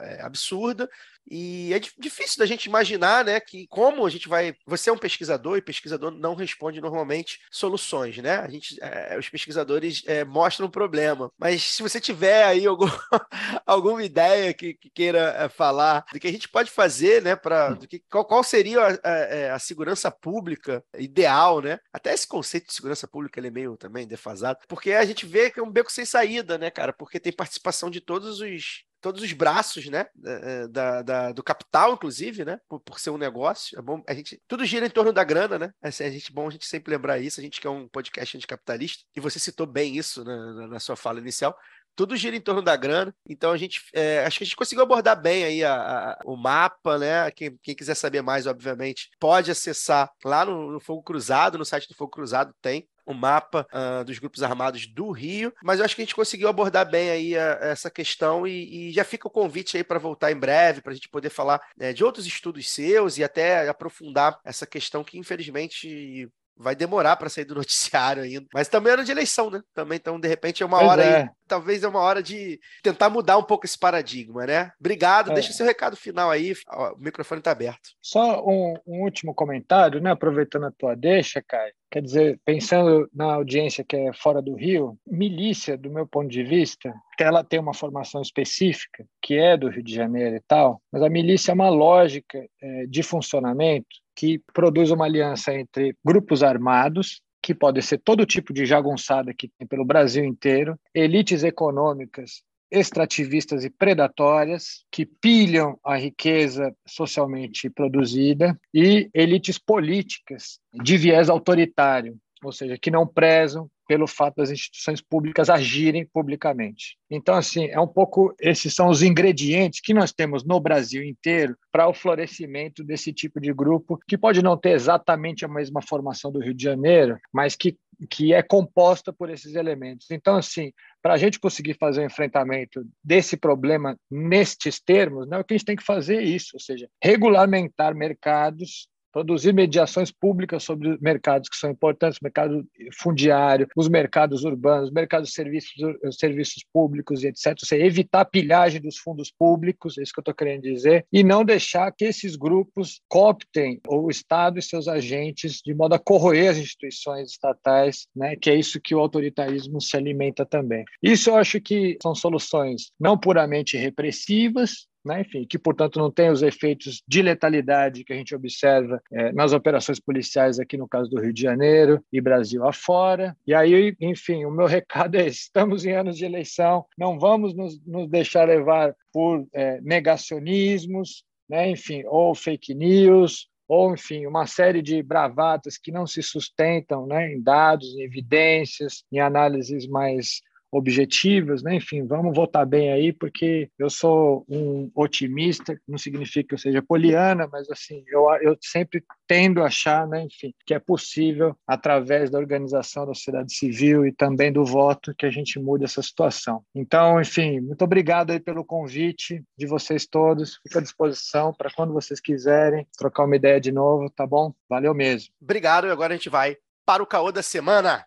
é, absurda. E é difícil da gente imaginar, né, que como a gente vai. Você é um pesquisador e pesquisador não responde normalmente soluções, né? A gente, é, os pesquisadores é, mostram o problema. Mas se você tiver aí algum, <laughs> alguma ideia que, que queira é, falar do que a gente pode fazer, né, para qual, qual seria a, a, é, a, segurança pública ideal, né? Até esse conceito de segurança pública ele é meio também defasado, porque a gente vê que é um beco sem saída, né, cara? Porque tem participação de todos os todos os braços, né, eh, da, da, do capital, inclusive, né, por, por, ser um negócio. É bom, a gente, tudo gira em torno da grana, né? É, é a gente, bom a gente sempre lembrar isso. A gente que é um podcast anticapitalista, e você citou bem isso na, na sua fala inicial. Tudo gira em torno da grana, então a gente é, acho que a gente conseguiu abordar bem aí a, a, o mapa, né? Quem, quem, quiser saber mais, obviamente, pode acessar lá no, no Fogo Cruzado, no site do Fogo Cruzado tem o mapa uh, dos grupos armados do Rio, mas eu acho que a gente conseguiu abordar bem aí a, a essa questão e, e, já fica o convite aí para voltar em breve, para a gente poder falar né, de outros estudos seus e até aprofundar essa questão que, infelizmente, vai demorar para sair do <laughs> noticiário ainda. Mas também é ano de eleição, né? Também, então, de repente, é uma pois hora é. aí. Talvez é uma hora de tentar mudar um pouco esse paradigma, né? Obrigado, é. deixa seu recado final aí, o microfone está aberto. Só um, um, último comentário, né? Aproveitando a tua deixa, Caio. Quer dizer, pensando na audiência que é fora do Rio, milícia, do meu ponto de vista, ela tem uma formação específica, que é do Rio de Janeiro e tal, mas a milícia é uma lógica é, de funcionamento que produz uma aliança entre grupos armados, que pode ser todo tipo de jagunçada que tem pelo Brasil inteiro, elites econômicas extrativistas e predatórias que pilham a riqueza socialmente produzida e elites políticas de viés autoritário, ou seja, que não prezam pelo fato das instituições públicas agirem publicamente. Então, assim, é um pouco esses são os ingredientes que nós temos no Brasil inteiro para o florescimento desse tipo de grupo, que pode não ter exatamente a mesma formação do Rio de Janeiro, mas que, que é composta por esses elementos. Então, assim, para a gente conseguir fazer o enfrentamento desse problema nestes termos, né, o que a gente tem que fazer é isso, ou seja, regulamentar mercados produzir mediações públicas sobre mercados que são importantes, o mercado fundiário, os mercados urbanos, os mercados de serviços, serviços públicos e etc. Ou seja, evitar a pilhagem dos fundos públicos, é isso que eu estou querendo dizer, e não deixar que esses grupos cooptem o Estado e seus agentes de modo a corroer as instituições estatais, né, que é isso que o autoritarismo se alimenta também. Isso eu acho que são soluções não puramente repressivas, né? enfim, que, portanto, não tem os efeitos de letalidade que a gente observa é, nas operações policiais aqui no caso do Rio de Janeiro e Brasil afora. E aí, enfim, o meu <laughs> recado é: estamos em anos de eleição, não vamos nos, nos deixar levar por é, negacionismos, né? enfim, ou fake news, ou, enfim, uma série de bravatas que não se sustentam né, em dados, em evidências, em análises mais objetivas, né? Enfim, vamos votar bem aí, porque eu sou um otimista, não significa que eu seja poliana, mas assim, eu, eu sempre tendo a achar, né, enfim, que é possível, através da organização da sociedade civil e também do voto, que a gente mude essa situação. Então, enfim, muito obrigado aí pelo convite de vocês todos. Fico à disposição para quando vocês quiserem trocar uma ideia de novo, tá bom? Valeu mesmo. Obrigado, e agora a gente vai para o caô da semana.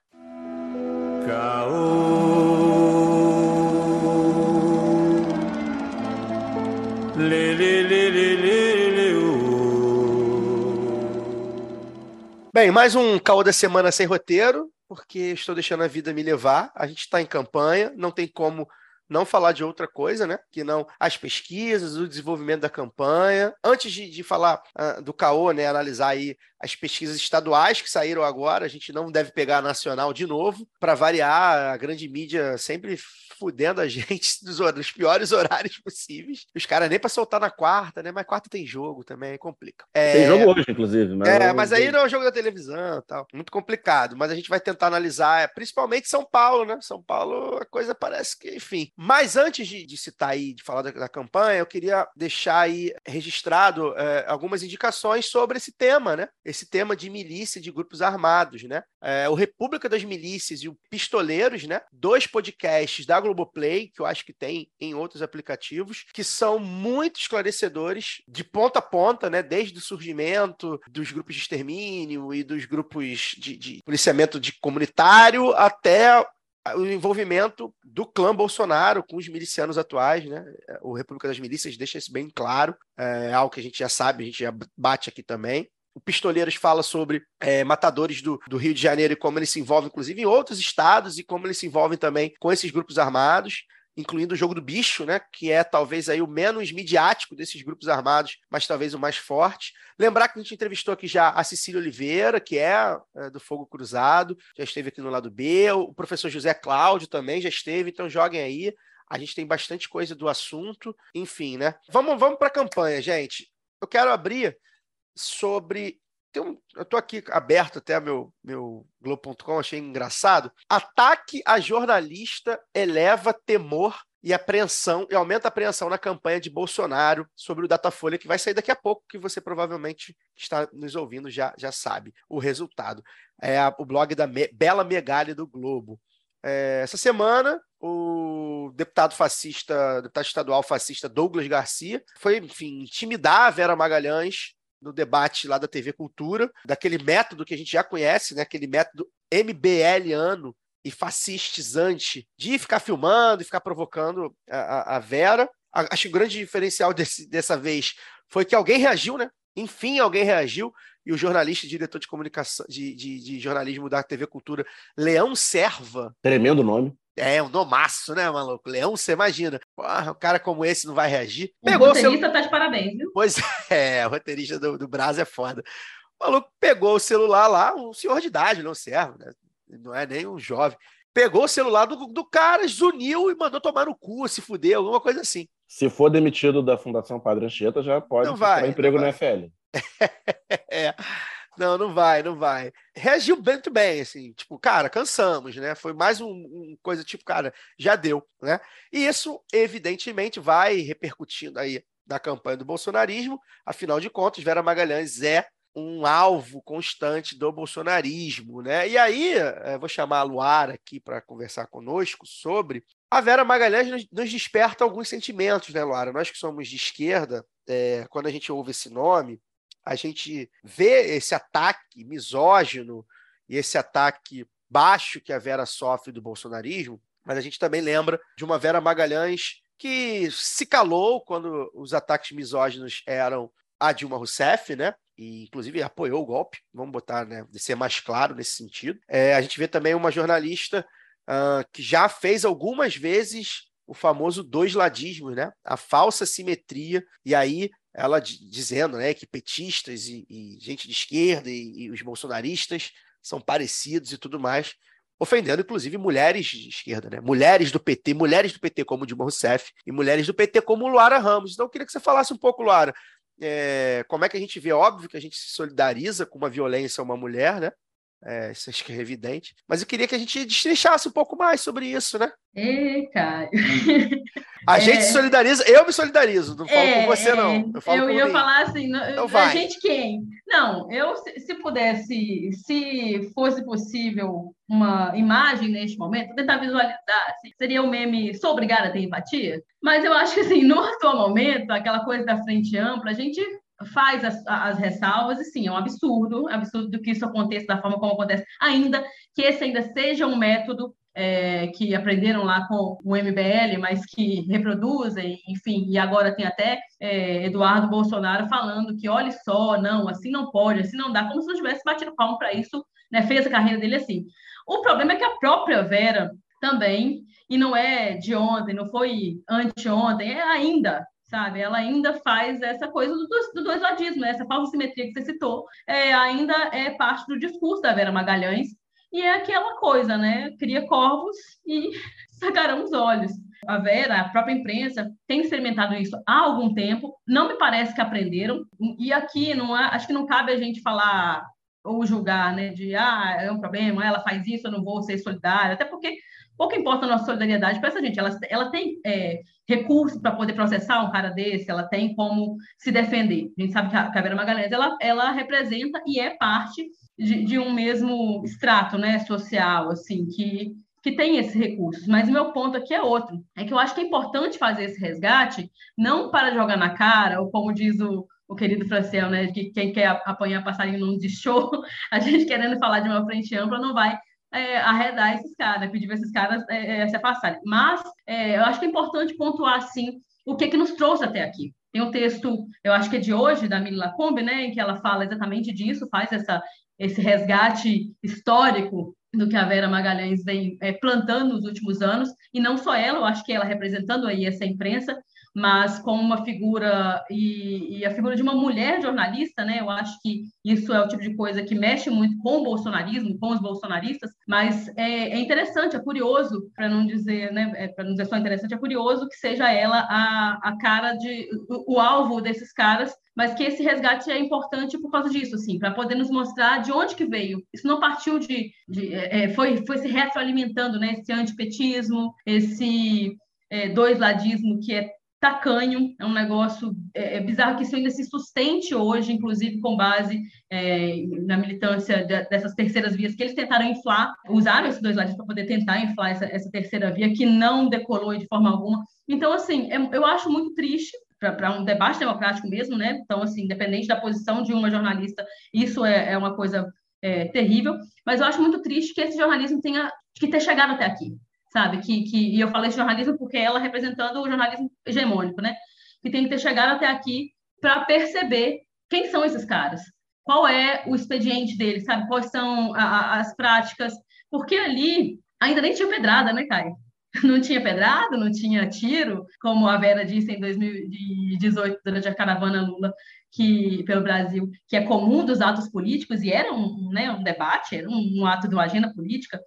Caô. Bem, mais um caô da semana sem roteiro, porque estou deixando a vida me levar. A gente está em campanha, não tem como não falar de outra coisa, né? Que não as pesquisas, o desenvolvimento da campanha. Antes de, de falar uh, do CAO, né? Analisar aí as pesquisas estaduais que saíram agora, a gente não deve pegar a nacional de novo. Para variar, a grande mídia sempre fudendo a <laughs> gente dos, dos piores horários possíveis. Os caras nem para soltar na quarta, né? Mas quarta tem jogo também, complica. É... Tem jogo hoje, inclusive. Mas é, mas aí não é o jogo da televisão tal. Muito complicado. Mas a gente vai tentar analisar, é, principalmente São Paulo, né? São Paulo, a coisa parece que, enfim. Mas antes de, de citar aí, de falar da, da, campanha, eu queria deixar aí registrado é, algumas indicações sobre esse tema, né? Esse tema de milícia, de grupos armados, né? É, o República das Milícias e o Pistoleiros, né? Dois podcasts da Globoplay, que eu acho que tem em outros aplicativos, que são muito esclarecedores de ponta a ponta, né? Desde o surgimento dos grupos de extermínio e dos grupos de, de policiamento de comunitário até o envolvimento do clã Bolsonaro com os milicianos atuais, né? O República das Milícias deixa isso bem claro, é algo que a gente já sabe, a gente já bate aqui também. O Pistoleiros fala sobre é, matadores do, do, Rio de Janeiro e como eles se envolvem, inclusive, em outros estados e como eles se envolvem também com esses grupos armados, incluindo o jogo do bicho, né? Que é talvez aí o menos midiático desses grupos armados, mas talvez o mais forte. Lembrar que a gente entrevistou aqui já a Cecília Oliveira, que é, é do Fogo Cruzado, já esteve aqui no lado B, o professor José Cláudio também já esteve, então joguem aí. A gente tem bastante coisa do assunto, enfim, né? Vamos, vamos para a campanha, gente. Eu quero abrir sobre. Um, eu estou aqui aberto até meu, meu Globo.com, achei engraçado. Ataque a jornalista eleva temor e apreensão e aumenta a apreensão na campanha de Bolsonaro sobre o Datafolha, que vai sair daqui a pouco, que você provavelmente está nos ouvindo já, já sabe o resultado. É o blog da Me, Bela Megali do Globo. É, essa semana, o deputado fascista, deputado estadual fascista Douglas Garcia foi, enfim, intimidar a Vera Magalhães no debate lá da TV Cultura, daquele método que a gente já conhece, né? aquele método MBLiano e fascistizante de ficar filmando e ficar provocando a, a Vera. Acho que o grande diferencial desse, dessa vez foi que alguém reagiu, né? Enfim, alguém reagiu e o jornalista e diretor de comunicação de, de, de, jornalismo da TV Cultura, Leão Serva. Tremendo nome. É, um nomaço, né, maluco? Leão, você imagina. Porra, um cara como esse não vai reagir. O pegou roteirista o celu... tá de parabéns, viu? Pois <laughs> é, o roteirista do, do Brasil é foda. O maluco pegou o celular lá, um senhor de idade, não serve, né? Não é nem um jovem. Pegou o celular do, do cara, zuniu e mandou tomar no cu, se fuder, alguma coisa assim. Se for demitido da Fundação Padre Anchieta, já pode não vai, emprego na FL. <laughs> é. Não, não vai, não vai. Reagiu muito bem, assim, tipo, cara, cansamos, né? Foi mais um, um, coisa tipo, cara, já deu, né? E isso, evidentemente, vai repercutindo aí na campanha do bolsonarismo. Afinal de contas, Vera Magalhães é um alvo constante do bolsonarismo, né? E aí, é, vou chamar a Luara aqui para conversar conosco sobre. A Vera Magalhães nos desperta alguns sentimentos, né, Luara? Nós que somos de esquerda, é, quando a gente ouve esse nome, a gente vê esse ataque misógino e esse ataque baixo que a Vera sofre do bolsonarismo, mas a gente também lembra de uma Vera Magalhães que se calou quando os ataques misóginos eram a Dilma Rousseff, né? E inclusive apoiou o golpe, vamos botar, né? De ser mais claro nesse sentido. É, a gente vê também uma jornalista uh, que já fez algumas vezes o famoso dois ladismos, né? A falsa simetria, e aí ela dizendo né, que petistas e, e gente de esquerda e, e, os bolsonaristas são parecidos e tudo mais, ofendendo inclusive mulheres de esquerda, né? mulheres do PT, mulheres do PT como Dilma Rousseff e mulheres do PT como Luara Ramos. Então eu queria que você falasse um pouco, Luara, é, como é que a gente vê, óbvio que a gente se solidariza com uma violência a uma mulher, né? É, isso acho que é evidente. Mas eu queria que a gente destrinchasse um pouco mais sobre isso, né? Ei, Caio. <laughs> A é... gente se solidariza, eu me solidarizo, não falo é, com você, não. Eu, falo eu ia falar assim, então a gente quem? Não, eu, se pudesse, se fosse possível uma imagem neste momento, tentar visualizar, assim, seria o um meme, sou obrigada a ter empatia? Mas eu acho que, assim, <laughs> no atual momento, aquela coisa da frente ampla, a gente faz as, as, ressalvas, e sim, é um absurdo, é absurdo que isso aconteça da forma como acontece, ainda que esse ainda seja um método é, que aprenderam lá com o MBL, mas que reproduzem, enfim, e agora tem até é, Eduardo Bolsonaro falando que, olha só, não, assim não pode, assim não dá, como se não tivesse batido palmo para isso, né, fez a carreira dele assim. O problema é que a própria Vera também, e não é de ontem, não foi anteontem, é ainda, sabe? Ela ainda faz essa coisa do, do dois ladismo, essa falsa simetria que você citou, é, ainda é parte do discurso da Vera Magalhães, e é aquela coisa, né? Cria corvos e <laughs> sacarão os olhos. A Vera, a própria imprensa, tem experimentado isso há algum tempo. Não me parece que aprenderam. E aqui não acho que não cabe a gente falar ou julgar, né? De ah, é um problema, ela faz isso, eu não vou ser solidária. Até porque pouco importa a nossa solidariedade para essa gente. Ela, ela tem é, recursos para poder processar um cara desse, ela tem como se defender. A gente sabe que a, que a Vera Magalhães ela, ela representa e é parte de, de um mesmo extrato né, social, assim, que, que tem esses recursos. Mas o meu ponto aqui é outro. É que eu acho que é importante fazer esse resgate, não para jogar na cara, ou como diz o, o querido Franciel, né, que quem quer apanhar passarinho não show, <laughs> a gente querendo falar de uma frente ampla não vai é, arredar esses caras, pedir para esses caras é, é, se afastarem. Mas é, eu acho que é importante pontuar, sim, o que, que nos trouxe até aqui. Tem um texto, eu acho que é de hoje, da Mila Lacombe, né, em que ela fala exatamente disso, faz essa esse resgate histórico do que a Vera Magalhães vem é, plantando nos últimos anos, e não só ela, eu acho que ela representando aí essa imprensa, mas como uma figura e, e, a figura de uma mulher jornalista, né? Eu acho que isso é o tipo de coisa que mexe muito com o bolsonarismo, com os bolsonaristas, mas é, é interessante, é curioso, para não dizer, né? É, para não dizer só interessante, é curioso que seja ela a, a cara de o, o alvo desses caras mas que esse resgate é importante por causa disso, assim, para poder nos mostrar de onde que veio. Isso não partiu de, de é, é foi, foi se retroalimentando, né? Esse antipetismo, esse é, dois ladismo que é tacanho, é um negócio é, é, bizarro que isso ainda se sustente hoje, inclusive com base é, na militância de, dessas terceiras vias que eles tentaram inflar, usaram esses dois lados para poder tentar inflar essa, essa, terceira via que não decolou de forma alguma. Então, assim, é, eu acho muito triste para um debate democrático mesmo, né? Então, assim, independente da posição de uma jornalista, isso é, é uma coisa é, terrível. Mas eu acho muito triste que esse jornalismo tenha que ter chegado até aqui sabe? Que, que, e eu falei de jornalismo porque ela representando o jornalismo hegemônico, né? Que tem que ter chegado até aqui para perceber quem são esses caras, qual é o expediente deles, sabe? Quais são a, a, as práticas, porque ali ainda nem tinha pedrada, né, Caio? <laughs> Não tinha pedrada, não tinha tiro, como a Vera disse em 2018, durante a caravana Lula que, pelo Brasil, que é comum dos atos políticos, e era um, né, um debate, era um, um ato de uma agenda política,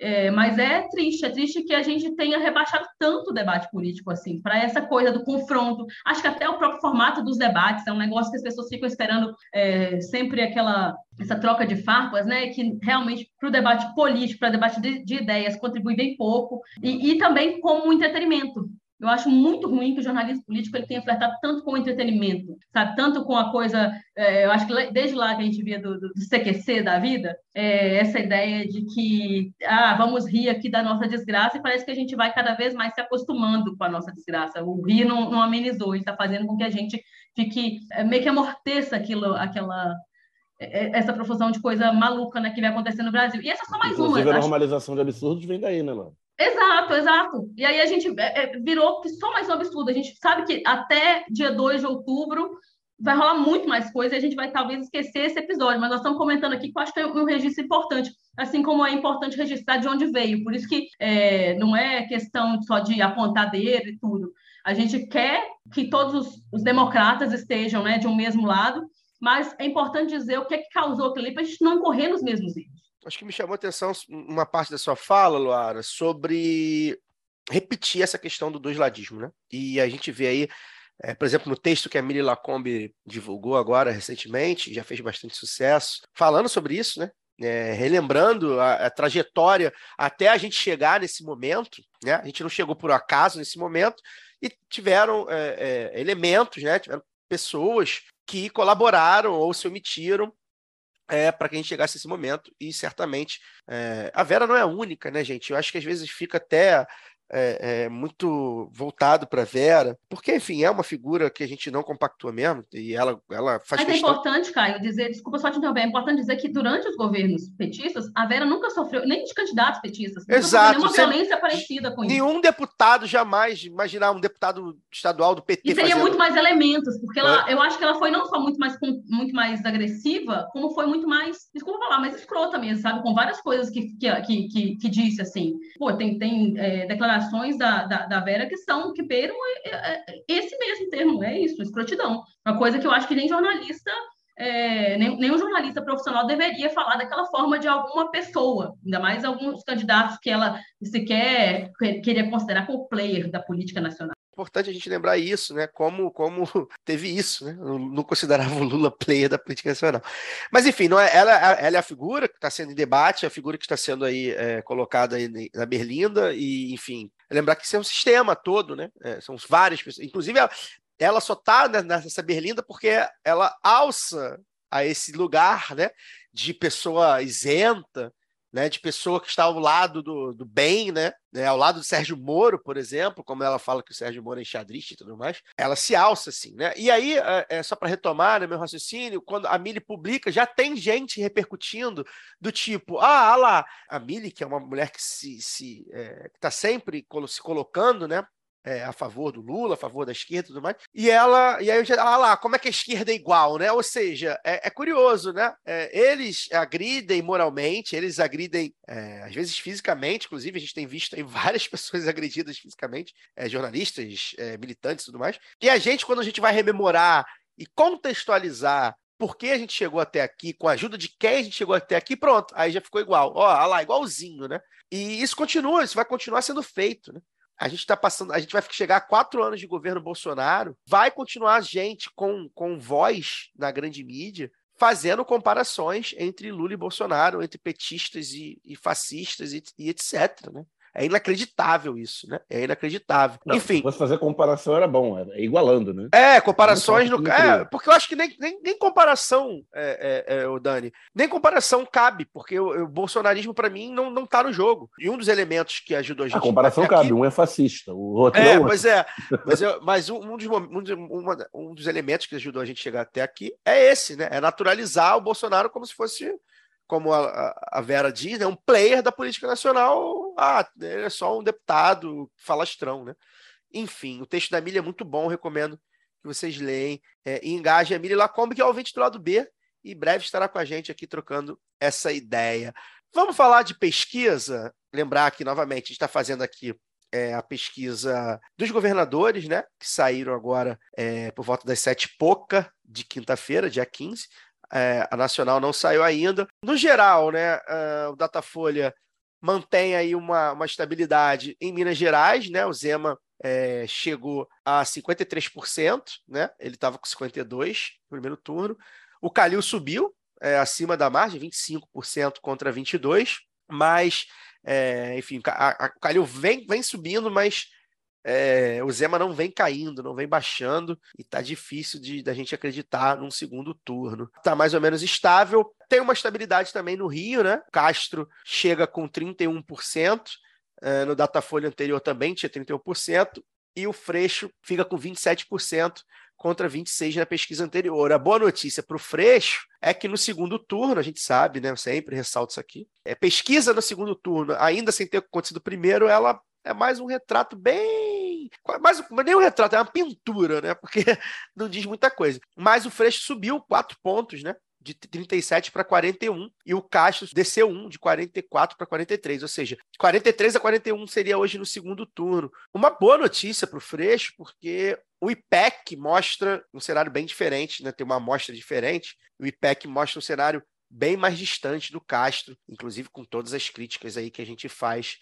é, mas é triste, é triste que a gente tenha rebaixado tanto o debate político assim, para essa coisa do confronto. Acho que até o próprio formato dos debates é um negócio que as pessoas ficam esperando é, sempre aquela essa troca de farpas, né? Que realmente para o debate político, para o debate de, de, ideias, contribui bem pouco, e, e também como entretenimento. Eu acho muito ruim que o jornalismo político ele tenha flertado tanto com o entretenimento, sabe? Tanto com a coisa, é, eu acho que desde lá que a gente via do, do, do CQC da vida, é, essa ideia de que, ah, vamos rir aqui da nossa desgraça, e parece que a gente vai cada vez mais se acostumando com a nossa desgraça. O rir não, não amenizou, está fazendo com que a gente fique, é, meio que amorteça aquilo, aquela, é, é, essa profusão de coisa maluca né, que vai acontecer no Brasil. E essa é só mais Inclusive, uma. a normalização de absurdos vem daí, né, Léo? Exato, exato. E aí a gente é, é, virou só mais um absurdo. A gente sabe que até dia 2 de outubro vai rolar muito mais coisa e a gente vai talvez esquecer esse episódio, mas nós estamos comentando aqui que eu acho que é um registro importante, assim como é importante registrar de onde veio. Por isso que é, não é questão só de apontar dedo e tudo. A gente quer que todos os, os democratas estejam né, de um mesmo lado, mas é importante dizer o que é que causou aquilo para a gente não correr nos mesmos erros acho que me chamou a atenção uma parte da sua fala, Luara, sobre repetir essa questão do dois-ladismo, né? E a gente vê aí, é, por exemplo, no texto que a Miri Lacombe divulgou agora recentemente, já fez bastante sucesso, falando sobre isso, né? É, relembrando a, a, trajetória até a gente chegar nesse momento, né? A gente não chegou por acaso nesse momento e tiveram é, é elementos, né? Tiveram pessoas que colaboraram ou se omitiram é, para que a gente chegasse esse momento. E certamente é, a Vera não é a única, né, gente? Eu acho que às vezes fica até é, é muito voltado para Vera, porque, enfim, é uma figura que a gente não compactua mesmo, e ela, ela faz Mas é questão... é importante, Caio, dizer, desculpa só te interromper, é importante dizer que durante os governos petistas, a Vera nunca sofreu, nem de candidatos petistas, Exato, nenhuma violência parecida com nenhum isso. Nenhum deputado jamais, imaginar um deputado estadual do PT E teria fazendo... muito mais elementos, porque ela, é. eu acho que ela foi não só muito mais, muito mais agressiva, como foi muito mais, desculpa falar, mas escrota mesmo, sabe? Com várias coisas que, que, que, que, que disse, assim. Pô, tem, tem é, declarações da, da, da, Vera que são, que beiram é, é, esse mesmo termo, é isso, escrotidão. Uma coisa que eu acho que nem jornalista é, nem, nenhum jornalista profissional deveria falar daquela forma de alguma pessoa, ainda mais alguns candidatos que ela sequer queria considerar como player da política nacional importante a gente lembrar isso, né? Como, como <laughs> teve isso, né? Eu não considerava o Lula player da política nacional. Mas, enfim, não é, ela, ela é a figura que está sendo em debate, a figura que está sendo aí é, colocada aí na Berlinda, e, enfim, lembrar que isso é um sistema todo, né? É, são várias pessoas. Inclusive, ela, ela só está nessa Berlinda porque ela alça a esse lugar, né? De pessoa isenta, né, de pessoa que está ao lado do, do bem, né, né, ao lado do Sérgio Moro, por exemplo, como ela fala que o Sérgio Moro é enxadrista e tudo mais, ela se alça assim, né? E aí, é, é só para retomar né, meu raciocínio, quando a Mili publica, já tem gente repercutindo do tipo, ah, lá, a Mili, que é uma mulher que se, se é, está sempre se colocando, né, é, a favor do Lula, a favor da esquerda e tudo mais. E ela, e aí eu já, ah lá, como é que a esquerda é igual, né? Ou seja, é, é curioso, né? É, eles agridem moralmente, eles agridem, é, às vezes fisicamente, inclusive, a gente tem visto aí <laughs> várias pessoas agredidas fisicamente, é, jornalistas, é, militantes e tudo mais. E a gente, quando a gente vai rememorar e contextualizar por que a gente chegou até aqui, com a ajuda de quem a gente chegou até aqui, pronto, aí já ficou igual. Ó, lá, igualzinho, né? E isso continua, isso vai continuar sendo feito, né? A gente está passando, a gente vai chegar a quatro anos de governo Bolsonaro, vai continuar gente com, com voz na grande mídia fazendo comparações entre Lula e Bolsonaro, entre petistas e, e fascistas e, e etc. Né? É inacreditável isso, né? É inacreditável. Não, Enfim. Se fosse fazer comparação era bom, é igualando, né? É, comparações no. É, porque eu acho que nem, nem, nem comparação, é, é, é, o Dani, nem comparação cabe, porque o, o bolsonarismo, para mim, não, não tá no jogo. E um dos elementos que ajudou a gente. A comparação cabe, aqui... um é fascista, o outro é. É, pois é. Mas, eu, mas um, dos, um, um dos elementos que ajudou a gente a chegar até aqui é esse, né? É naturalizar o Bolsonaro como se fosse como a, a, Vera diz, é um player da política nacional. Ah, ele é só um deputado falastrão, né? Enfim, o texto da Milha é muito bom, recomendo que vocês leem é, e engajem a Milha Lacombe, que é o ouvinte do lado B, e breve estará com a gente aqui trocando essa ideia. Vamos falar de pesquisa? Lembrar que, novamente, a gente está fazendo aqui é, a pesquisa dos governadores, né? Que saíram agora é, por volta das sete e pouca de quinta-feira, dia 15. É, a Nacional não saiu ainda. No geral, né, uh, o Datafolha mantém aí uma, uma estabilidade em Minas Gerais, né? O Zema é, chegou a 53%, né? Ele estava com 52% no primeiro turno. O Calil subiu é, acima da margem, 25% contra 22%, mas, é, enfim, o Calil vem, vem subindo, mas é, o Zema não vem caindo, não vem baixando e tá difícil de da gente acreditar num segundo turno. Tá mais ou menos estável. Tem uma estabilidade também no Rio, né? Castro chega com 31%, é, no Datafolha anterior também tinha 31%, e o Freixo fica com 27% contra 26 na pesquisa anterior. A boa notícia para o Freixo é que no segundo turno, a gente sabe, né? Eu sempre ressalto isso aqui. É, pesquisa no segundo turno, ainda sem ter acontecido o primeiro, ela é mais um retrato bem. Mais, nem um retrato, é uma pintura, né? Porque <laughs> não diz muita coisa. Mas o Freixo subiu quatro pontos, né? De 37 para 41, e o Castro desceu um, de 44 para 43, ou seja, 43 a 41 seria hoje no segundo turno. Uma boa notícia para o Freixo, porque o IPEC mostra um cenário bem diferente, né? tem uma amostra diferente. O IPEC mostra um cenário bem mais distante do Castro, inclusive com todas as críticas aí que a gente faz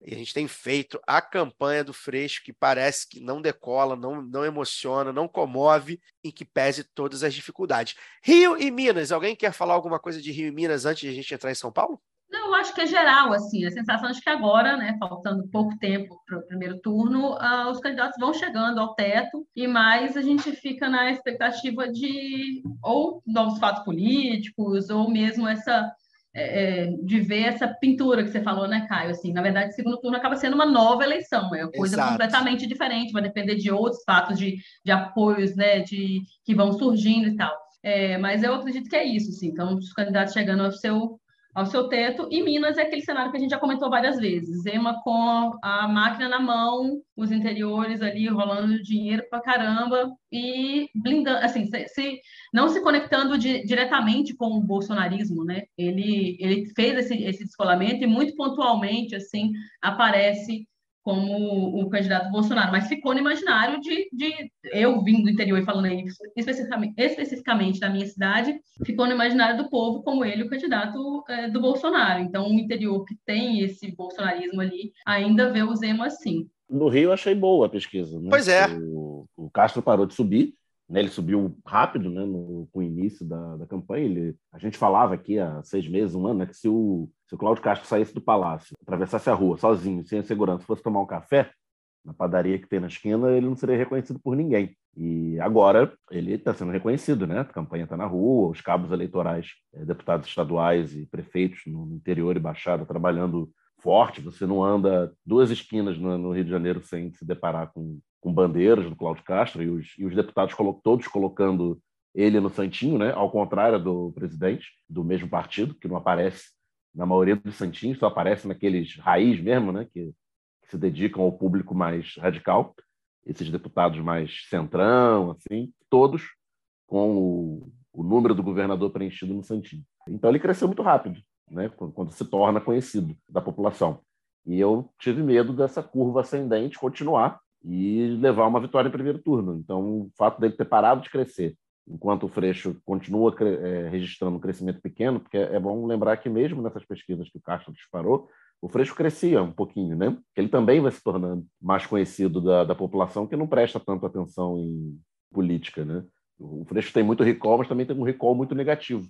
e a gente tem feito a campanha do Freixo, que parece que não decola, não, não emociona, não comove, em que pese todas as dificuldades. Rio e Minas, alguém quer falar alguma coisa de Rio e Minas antes de a gente entrar em São Paulo? Não, eu acho que é geral, assim, a sensação de que agora, né, faltando pouco tempo para o primeiro turno, uh, os candidatos vão chegando ao teto e mais a gente fica na expectativa de ou novos fatos políticos ou mesmo essa é, é, de ver essa pintura que você falou, né, Caio? Assim, na verdade, o segundo turno acaba sendo uma nova eleição, é uma coisa Exato. completamente diferente, vai depender de outros fatos de, de apoios, né, de que vão surgindo e tal. É, mas eu acredito que é isso, sim. Então, os candidatos chegando ao seu ao seu teto. E Minas é aquele cenário que a gente já comentou várias vezes. Zema com a máquina na mão, os interiores ali rolando dinheiro para caramba e blindando, assim, se, se não se conectando diretamente com o bolsonarismo, né? Ele, ele fez esse, esse descolamento e muito pontualmente, assim, aparece como o candidato Bolsonaro, mas ficou no imaginário de, de eu vindo do interior e falando aí especificamente, especificamente da minha cidade, ficou no imaginário do povo como ele o candidato é, do Bolsonaro. Então, o interior que tem esse bolsonarismo ali ainda vê o Zema assim. No Rio, eu achei boa a pesquisa. Né? Pois é. O, o Castro parou de subir, né, ele subiu rápido né, no, com o início da, da campanha. Ele, a gente falava aqui há seis meses, um ano, né, que se o, se o Cláudio Castro saísse do palácio, atravessasse a rua sozinho, sem a segurança, fosse tomar um café na padaria que tem na esquina, ele não seria reconhecido por ninguém. E agora ele está sendo reconhecido, né? A campanha está na rua, os cabos eleitorais, eh, deputados estaduais e prefeitos no interior e baixada trabalhando forte. Você não anda duas esquinas no, no Rio de Janeiro sem se deparar com com bandeiras do Cláudio Castro e os, e os deputados todos colocando ele no santinho, né? ao contrário do presidente do mesmo partido, que não aparece na maioria dos santinhos, só aparece naqueles raiz mesmo, né? que, que se dedicam ao público mais radical, esses deputados mais centrão, assim, todos com o, o número do governador preenchido no santinho. Então ele cresceu muito rápido, né? quando se torna conhecido da população. E eu tive medo dessa curva ascendente continuar, e levar uma vitória em primeiro turno. Então, o fato dele ter parado de crescer, enquanto o Freixo continua é, registrando um crescimento pequeno, porque é bom lembrar que mesmo nessas pesquisas que o Castro disparou, o Freixo crescia um pouquinho, né? Ele também vai se tornando mais conhecido da, da população que não presta tanto atenção em política, né? O Freixo tem muito recall, mas também tem um recall muito negativo,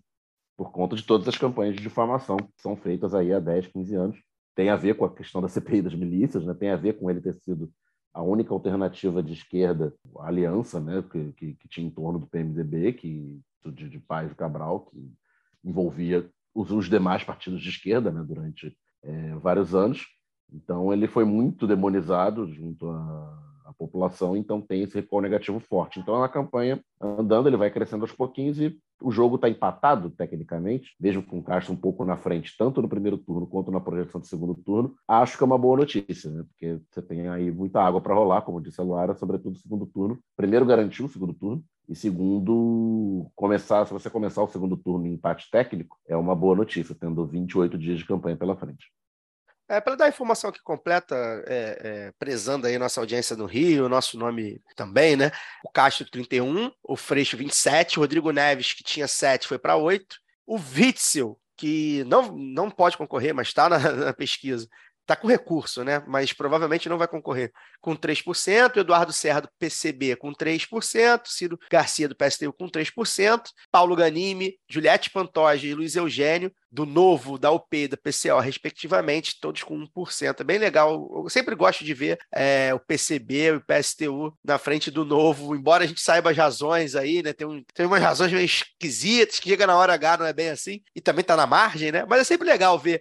por conta de todas as campanhas de difamação que são feitas aí há 10, 15 anos. Tem a ver com a questão da CPI das milícias, né? tem a ver com ele ter sido a única alternativa de esquerda, a aliança né, que, que, que tinha em torno do PMDB, que, de, de Paz e Cabral, que envolvia os, os demais partidos de esquerda né, durante é, vários anos. Então, ele foi muito demonizado junto à, à população, então tem esse recall negativo forte. Então, a campanha andando, ele vai crescendo aos pouquinhos e o jogo está empatado, tecnicamente, mesmo com o Castro um pouco na frente, tanto no primeiro turno quanto na projeção do segundo turno. Acho que é uma boa notícia, né? porque você tem aí muita água para rolar, como disse a Luara, sobretudo no segundo turno. Primeiro, garantiu o segundo turno, e segundo, começar, se você começar o segundo turno em empate técnico, é uma boa notícia, tendo 28 dias de campanha pela frente. É, para dar a informação aqui completa, é, é, prezando aí nossa audiência no Rio, nosso nome também, né? O Castro 31, o Freixo 27, o Rodrigo Neves, que tinha 7, foi para 8, o Witzel, que não, não pode concorrer, mas está na, <laughs> na pesquisa, está com recurso, né? Mas provavelmente não vai concorrer com 3%, Eduardo Serra do PCB com 3%, Ciro Garcia do PSTU com 3%, Paulo Ganime, Juliette Pantoja e Luiz Eugênio do Novo, da UP e da PCO, respectivamente, todos com 1%. É bem legal. Eu sempre gosto de ver é, o PCB e o PSTU na frente do Novo, embora a gente saiba as razões aí, né? Tem, um, tem umas razões meio esquisitas, que chega na hora H, não é bem assim, e também está na margem, né? Mas é sempre legal ver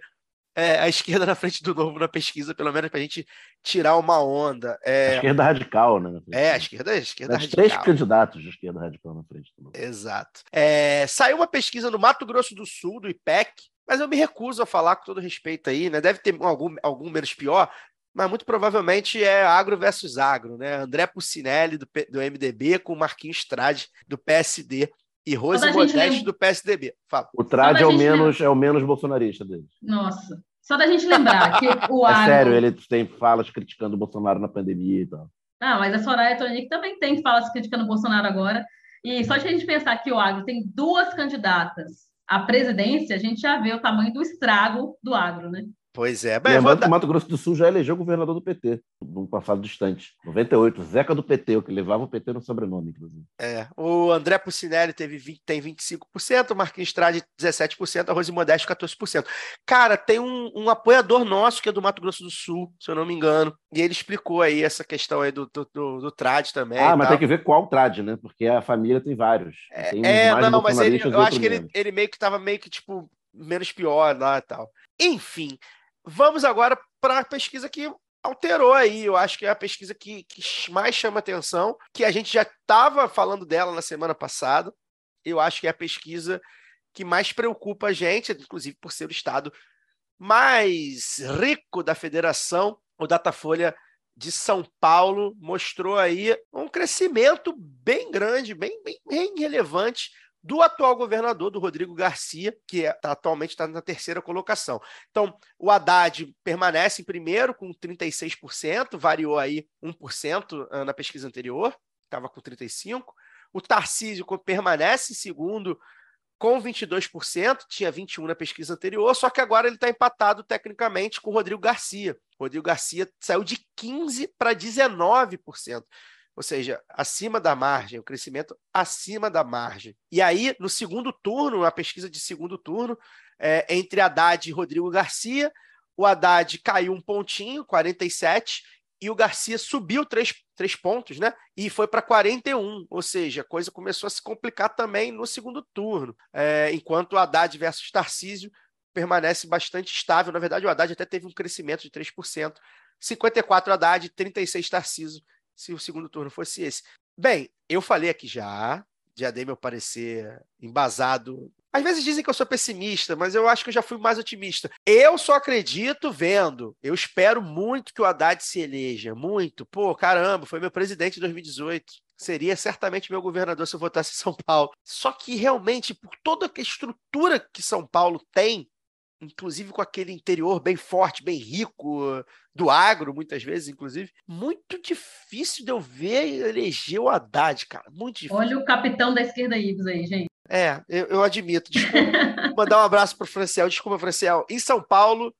é, a esquerda <laughs> na frente do novo na pesquisa, pelo menos para a gente tirar uma onda. É... A esquerda radical, né? É, a esquerda, a esquerda radical. três candidatos de esquerda radical na frente do novo. Exato. É, saiu uma pesquisa no Mato Grosso do Sul, do IPEC, mas eu me recuso a falar com todo respeito aí, né? Deve ter algum, algum menos pior, mas muito provavelmente é agro versus agro, né? André Pucinelli, do, do MDB, com Marquinhos Strade, do PSD e Rose Modeste lembra... do PSDB. Fala. O Trad é o, menos, lembra... é o menos bolsonarista deles. Nossa. Só da gente lembrar que <laughs> o é agro... sério, ele tem falas criticando o Bolsonaro na pandemia e tal. Ah, mas a Soraya Tronic também tem falas criticando o Bolsonaro agora. E só de a gente pensar que o agro tem duas candidatas à presidência, a gente já vê o tamanho do estrago do agro, né? Pois é. Bem, Lembrando dar... que o Mato Grosso do Sul já elegeu governador do PT, num passado distante. 98, Zeca do PT, o que levava o PT no sobrenome, inclusive. É. O André Pucinelli teve 20, tem 25%, o Marquinhos Estrade 17%, a Rose Modesto 14%. Cara, tem um, um, apoiador nosso que é do Mato Grosso do Sul, se eu não me engano, e ele explicou aí essa questão aí do, do, do, do Trad também. Ah, mas tal. tem que ver qual Trad, né? Porque a família tem vários. É, tem é não, mas ele, eu acho que ele, ele meio que estava meio que, tipo, menos pior lá e tal. Enfim, vamos agora para a pesquisa que alterou aí. Eu acho que é a pesquisa que, que mais chama atenção, que a gente já estava falando dela na semana passada. Eu acho que é a pesquisa que mais preocupa a gente, inclusive por ser o estado mais rico da federação. O Datafolha de São Paulo mostrou aí um crescimento bem grande, bem, bem, bem relevante do atual governador, do Rodrigo Garcia, que é, tá, atualmente está na terceira colocação. Então, o Haddad permanece em primeiro com 36%, variou aí 1% ah, na pesquisa anterior, estava com 35%. O Tarcísio permanece em segundo com 22%, tinha 21% na pesquisa anterior, só que agora ele está empatado tecnicamente com o Rodrigo Garcia. O Rodrigo Garcia saiu de 15% para 19% ou seja, acima da margem, o crescimento acima da margem. E aí, no segundo turno, a pesquisa de segundo turno, é, entre Haddad e Rodrigo Garcia, o Haddad caiu um pontinho, 47, e o Garcia subiu três, três pontos, né? E foi para 41, ou seja, a coisa começou a se complicar também no segundo turno, é, enquanto o Haddad versus Tarcísio permanece bastante estável. Na verdade, o Haddad até teve um crescimento de 3%. 54 Haddad, 36 Tarcísio se o segundo turno fosse esse. Bem, eu falei aqui já, já dei meu parecer embasado. Às vezes dizem que eu sou pessimista, mas eu acho que eu já fui mais otimista. Eu só acredito vendo. Eu espero muito que o Haddad se eleja. Muito. Pô, caramba, foi meu presidente em 2018. Seria certamente meu governador se eu votasse em São Paulo. Só que realmente, por toda a estrutura que São Paulo tem, inclusive com aquele interior bem forte, bem rico, do agro, muitas vezes, inclusive. Muito difícil de eu ver eleger o Haddad, cara. Muito difícil. Olha o capitão da esquerda Ives aí, gente. É, eu, eu admito. Desculpa. <laughs> Mandar um abraço para o Franciel. Desculpa, Franciel. Em São Paulo,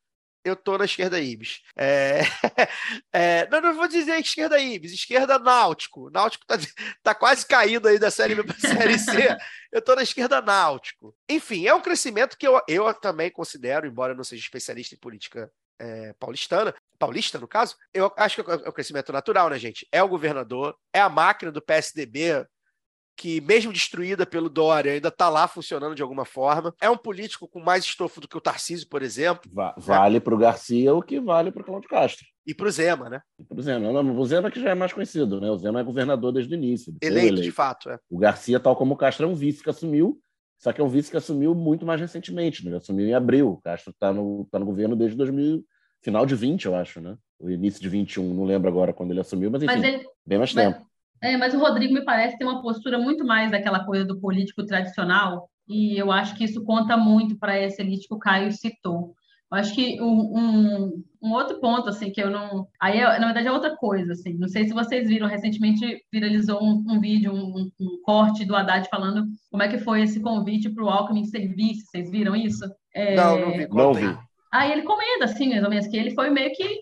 eu tô na esquerda Ibis. É... <laughs> É... Não, não vou dizer esquerda Ibis, esquerda Náutico. Náutico tá, tá quase caindo aí da Série B para <laughs> Série C. Eu tô na esquerda Náutico. Enfim, é um crescimento que eu, eu também considero, embora eu não seja especialista em política é, paulistana, paulista no caso, eu acho que é um crescimento natural, né, gente? É o governador, é a máquina do PSDB que, mesmo destruída pelo Dória, ainda está lá funcionando de alguma forma. É um político com mais estofo do que o Tarcísio, por exemplo. Va vale é. para o Garcia o que vale para o Cláudio Castro. E para o Zema, né? E para o Zema. Não, o Zema que já é mais conhecido, né? O Zema é governador desde o início. Eleito, eleito, de fato. É. O Garcia, tal como o Castro, é um vice que assumiu, só que é um vice que assumiu muito mais recentemente, né? Ele assumiu em abril. O Castro está no, tá no governo desde 2000, final de 20, eu acho, né? O início de 21, não lembro agora quando ele assumiu, mas enfim, mas ele, bem mais mas, tempo. É, mas o Rodrigo me parece ter uma postura muito mais daquela coisa do político tradicional, e eu acho que isso conta muito para essa elite que o Caio citou. Eu acho que um, um, um, outro ponto, assim, que eu não. Aí, na verdade, é outra coisa, assim. Não sei se vocês viram, recentemente viralizou um, um vídeo, um, um, corte do Haddad falando como é que foi esse convite para o Alckmin serviço. Vocês viram isso? É... Não, não vi. Não vi. Aí ele comenta, assim, mais ou menos, que ele foi meio que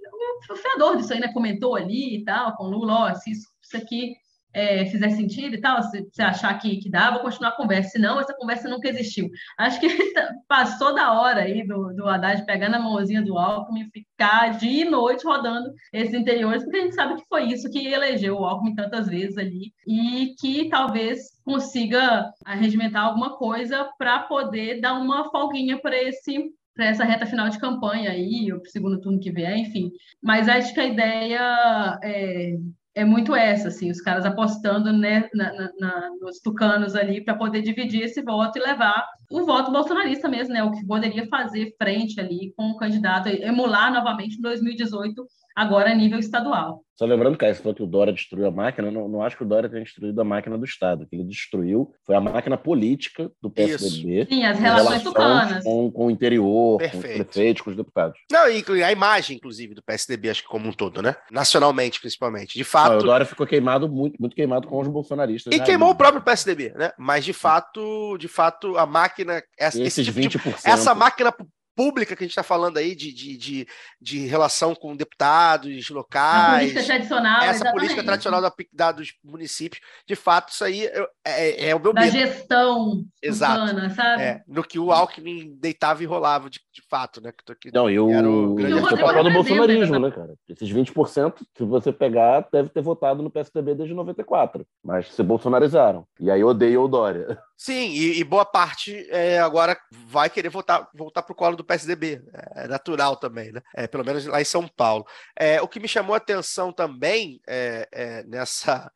o fiador disso aí, né? Comentou ali e tal, com o Lula, ó, se isso, isso aqui é, fizer sentido e tal, se você achar que, que dá, vou continuar a conversa. Senão, essa conversa nunca existiu. Acho que <laughs> passou da hora aí do, do Haddad pegar na mãozinha do Alckmin e ficar dia e noite rodando esses interiores, porque a gente sabe que foi isso que elegeu o Alckmin tantas vezes ali e que talvez consiga arregimentar alguma coisa para poder dar uma folguinha para esse para essa reta final de campanha aí, ou para o segundo turno que vier, enfim. Mas acho que a ideia é, é muito essa, assim, os caras apostando né, na, na, nos tucanos ali para poder dividir esse voto e levar o voto bolsonarista mesmo, né? O que poderia fazer frente ali com o candidato, emular novamente em 2018 agora a nível estadual. Só lembrando, Caio, você falou que o Dória destruiu a máquina, não, não acho que o Dória tenha destruído a máquina do Estado. O que ele destruiu foi a máquina política do PSDB. Isso. Sim, as relações tucanas. Com, com o interior, Perfeito. com os prefeitos, com os deputados. Não, e a imagem, inclusive, do PSDB, acho que como um todo, né? Nacionalmente, principalmente. De fato... Não, o Dória ficou queimado, muito, muito queimado com os bolsonaristas. E queimou o próprio PSDB, né? Mas, de fato, de fato, a máquina... Essa, Esses esse tipo 20%. De, essa máquina pública que a gente está falando aí de, de, de, de, relação com deputados locais. A política tradicional. Essa exatamente. política tradicional da, da, dos municípios. De fato, isso aí é, é, é o meu da medo. Da gestão Exato. Urbana, sabe? É, no que o Alckmin deitava e rolava, de, de fato, né? Que, que Não, eu... Era o grande... o papel do bolsonarismo, né, cara? Esses 20%, se você pegar, deve ter votado no PSDB desde 94, mas se bolsonarizaram. E aí odeia o Dória. Sim, e, e boa parte é, agora vai querer voltar, voltar para o colo do PSDB. É natural também, né? É, pelo menos lá em São Paulo. É, o que me chamou a atenção também é, é nessa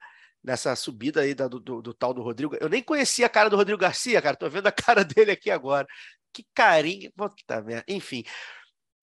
nessa subida aí do, do, do, tal do Rodrigo. Eu nem conhecia a cara do Rodrigo Garcia, cara. Tô vendo a <laughs> cara dele aqui agora. Que carinho. Puta merda. Enfim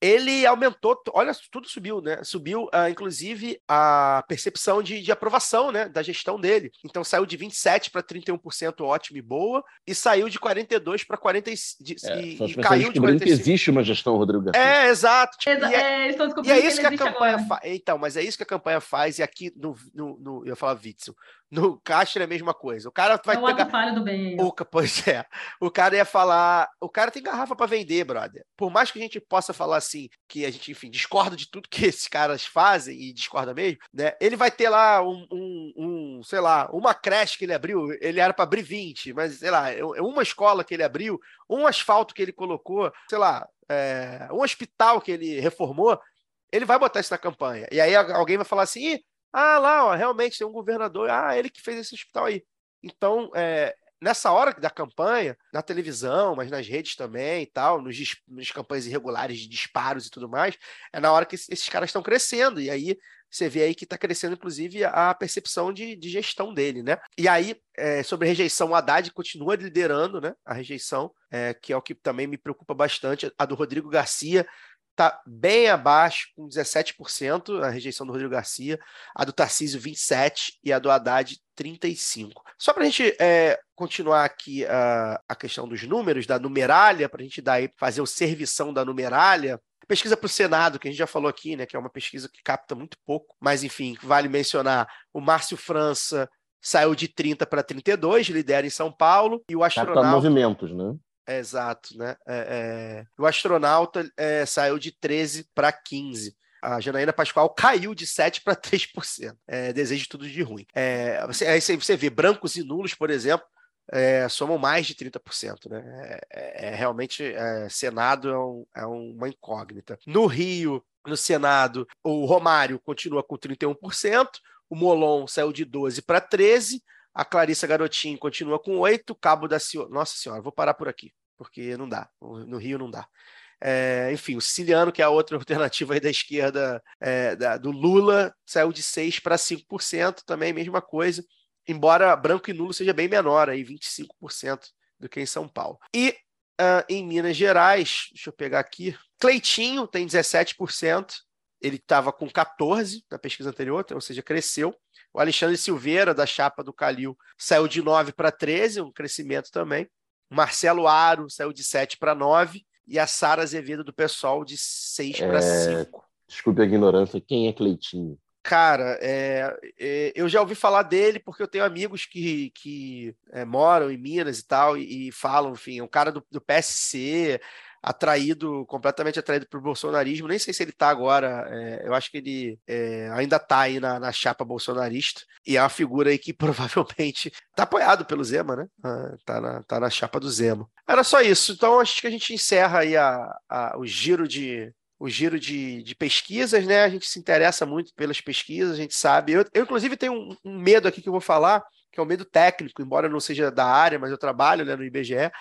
ele aumentou, olha, tudo subiu, né? Subiu, uh, inclusive, a percepção de, de, aprovação né, da gestão dele. Então saiu de 27% para 31% ótimo e boa, e saiu de 42% para 45%. É, e, e caiu de 45%. que existe uma gestão, Rodrigo Garcia. É, exato. Tipo, e, é, e é isso que, que a campanha faz. Então, mas é isso que a campanha faz, e aqui no. no, no eu ia falar Witzel. No Castro é a mesma coisa. O cara vai é o pegar. Falho do bem. O, pois é. O cara ia falar. O cara tem garrafa para vender, brother. Por mais que a gente possa falar assim, que a gente, enfim, discorda de tudo que <laughs> esses caras fazem e discorda mesmo, né? Ele vai ter lá um, um, um sei lá, uma creche que ele abriu. Ele era para abrir 20, mas sei lá, é, é uma escola que ele abriu, um asfalto que ele colocou, sei lá, é, um hospital que ele reformou. Ele vai botar isso na campanha. E aí alguém vai falar assim: ah, lá, ó, realmente tem um governador. Ah, ele que fez esse hospital aí. Então, é, nessa hora da campanha, na televisão, mas nas redes também e tal, nos, nos campanhas irregulares de disparos e tudo mais, é na hora que esses caras estão crescendo. E aí você vê aí que está crescendo, inclusive, a percepção de, de, gestão dele, né? E aí, é, sobre rejeição, o Haddad continua liderando né, a rejeição, é, que é o que também me preocupa bastante. A do Rodrigo Garcia está bem abaixo, com 17%, a rejeição do Rodrigo Garcia, a do Tarcísio 27% e a do Haddad 35%. Só para a gente é, continuar aqui a, a questão dos números, da numeralha, para a gente dar aí, fazer o servição da numeralha, pesquisa para o Senado, que a gente já falou aqui, né, que é uma pesquisa que capta muito pouco, mas enfim, vale mencionar o Márcio França saiu de 30 para 32, lidera em São Paulo, e o astronauta... Capta movimentos, né? É, exato, né? É, é... O astronauta é, saiu de 13 para 15. A Janaína Pascoal caiu de 7 para 3%. É, desejo tudo de ruim. É, você, aí você vê brancos e nulos, por exemplo, é, somam mais de 30%. Né? É, é realmente, é, Senado é, um, é, uma incógnita. No Rio, no Senado, o Romário continua com 31%, o Molon saiu de 12 para 13%, a Clarissa Garotinho continua com oito. Cabo da Senhora. Nossa Senhora, vou parar por aqui, porque não dá. No Rio não dá. É, enfim, o Siciliano, que é a outra <laughs> alternativa da esquerda é, da, do Lula, saiu de 6% para 5%, também mesma coisa, embora branco e nulo seja bem menor, aí 25% do que em São Paulo. E uh, em Minas Gerais, deixa eu pegar aqui, Cleitinho tem 17%, ele estava com 14% na pesquisa anterior, ou seja, cresceu. O Alexandre Silveira, da chapa do Calil, saiu de 9 para 13, um crescimento também. O Marcelo Aro saiu de 7 para 9. E a Sara Azevedo, do pessoal, de 6 é... para 5. Desculpe a ignorância, quem é Cleitinho? Cara, é, é, eu já ouvi falar dele porque eu tenho amigos que, que é, moram em Minas e tal, e, e falam, enfim, é um cara do, do PSC, atraído, completamente atraído para o bolsonarismo. Nem sei se ele está agora, é, eu acho que ele é, ainda está aí na, na, chapa bolsonarista, e é uma figura aí que <laughs> provavelmente está apoiado pelo Zema, né? Está ah, na, tá na chapa do Zema. Era só isso. Então acho que a gente encerra aí a, a, o giro de, o giro de, de, pesquisas, né? A gente se interessa muito pelas pesquisas, a gente sabe. Eu, eu inclusive, tenho um, um, medo aqui que eu vou falar, que é um medo técnico, embora não seja da área, mas eu trabalho né, no IBGE,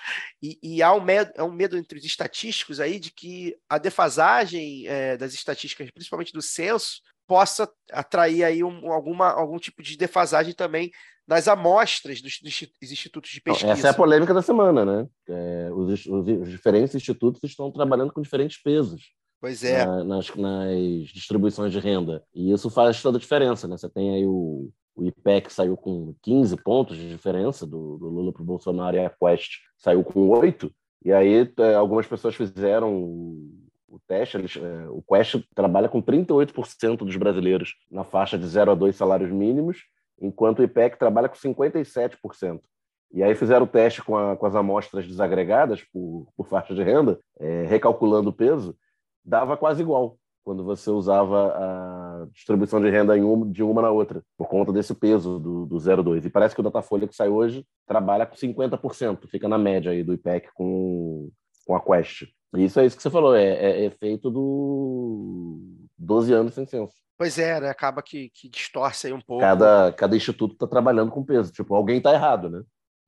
e, e há um medo, é um medo entre os estatísticos aí de que a defasagem é, das estatísticas, principalmente do censo, possa atrair aí um, alguma, algum tipo de defasagem também nas amostras dos, dos institutos de pesquisa. Essa é a polêmica da semana, né? É, os, os, os, diferentes institutos estão trabalhando com diferentes pesos. Pois é. Na, nas, nas distribuições de renda. E isso faz toda a diferença, né? Você tem aí o, o IPEC saiu com 15 pontos de diferença do, do Lula para o Bolsonaro e a Quest saiu com 8. E aí é, algumas pessoas fizeram o teste, eles, é, o Quest trabalha com 38% dos brasileiros na faixa de 0 a 2 salários mínimos, enquanto o IPEC trabalha com 57%. E aí fizeram o teste com, a, com as amostras desagregadas por, por faixa de renda, é, recalculando o peso, dava quase igual quando você usava a distribuição de renda de uma na outra, por conta desse peso do, do 0,2. E parece que o Datafolha que sai hoje trabalha com 50%, fica na média aí do IPEC com, com a Quest. Isso é isso que você falou, é, é efeito do 12 anos sem censo. Pois é, né? acaba que, que distorce aí um pouco. Cada, cada instituto está trabalhando com peso. Tipo, alguém está errado, né?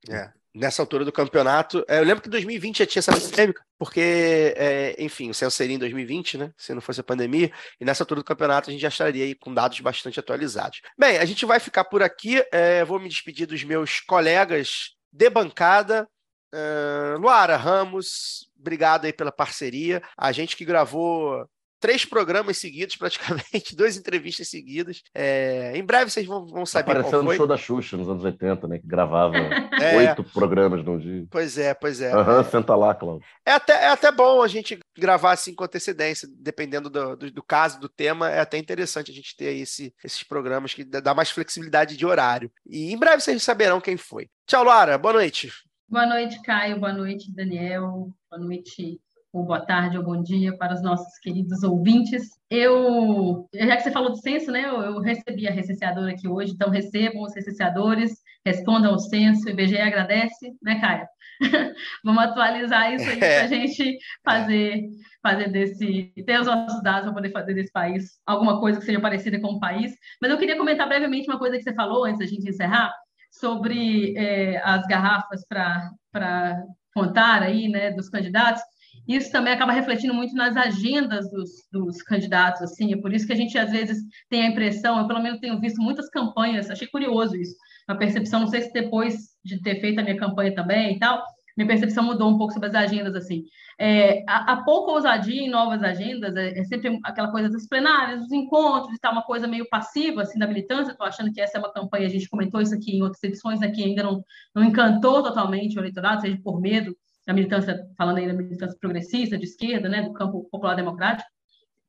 É. Nessa altura do campeonato. É, eu lembro que em 2020 já tinha essa polêmica, porque, é, enfim, o censo seria em 2020, né? Se não fosse a pandemia. E nessa altura do campeonato a gente já estaria aí com dados bastante atualizados. Bem, a gente vai ficar por aqui. É, vou me despedir dos meus colegas de bancada. Uh, Luara Ramos, obrigado aí pela parceria. A gente que gravou três programas seguidos, <laughs> praticamente, duas entrevistas seguidas. É, em breve vocês vão, vão saber foi. no show da Xuxa nos anos 80, né? Que gravava <laughs> é. oito programas num dia. Pois é, pois é. Aham, uhum, senta lá, Cláudio. É até, é até bom a gente gravar assim com antecedência, dependendo do, do, do caso, do tema. É até interessante a gente ter esse, esses programas que dá mais flexibilidade de horário. E em breve vocês saberão quem foi. Tchau, Lara. Boa noite. Boa noite, Caio. Boa noite, Daniel. Boa noite, ou boa tarde ou bom dia para os nossos queridos ouvintes. Eu, já que você falou do censo, né, eu, eu recebi a recenseadora aqui hoje, então recebam os recenseadores, respondam ao censo, o IBGE agradece, né, Caio? <laughs> Vamos atualizar isso aí para a gente fazer, fazer desse, ter os nossos dados para poder fazer desse país alguma coisa que seja parecida com o país. Mas eu queria comentar brevemente uma coisa que você falou antes da gente encerrar, sobre é, as garrafas para contar aí, né, dos candidatos isso também acaba refletindo muito nas agendas dos, dos, candidatos, assim, é por isso que a gente às vezes tem a impressão, eu pelo menos tenho visto muitas campanhas, achei curioso isso, a percepção, não sei se depois de ter feito a minha campanha também e tal, minha percepção mudou um pouco sobre as agendas, assim. É, há, há pouca ousadia em novas agendas, é, é, sempre aquela coisa dos plenários, dos encontros, está uma coisa meio passiva, assim, da militância, estou achando que essa é uma campanha, a gente comentou isso aqui em outras edições, né, ainda não, não encantou totalmente o eleitorado, seja por medo da militância, falando aí da militância progressista, de esquerda, né, do campo popular democrático,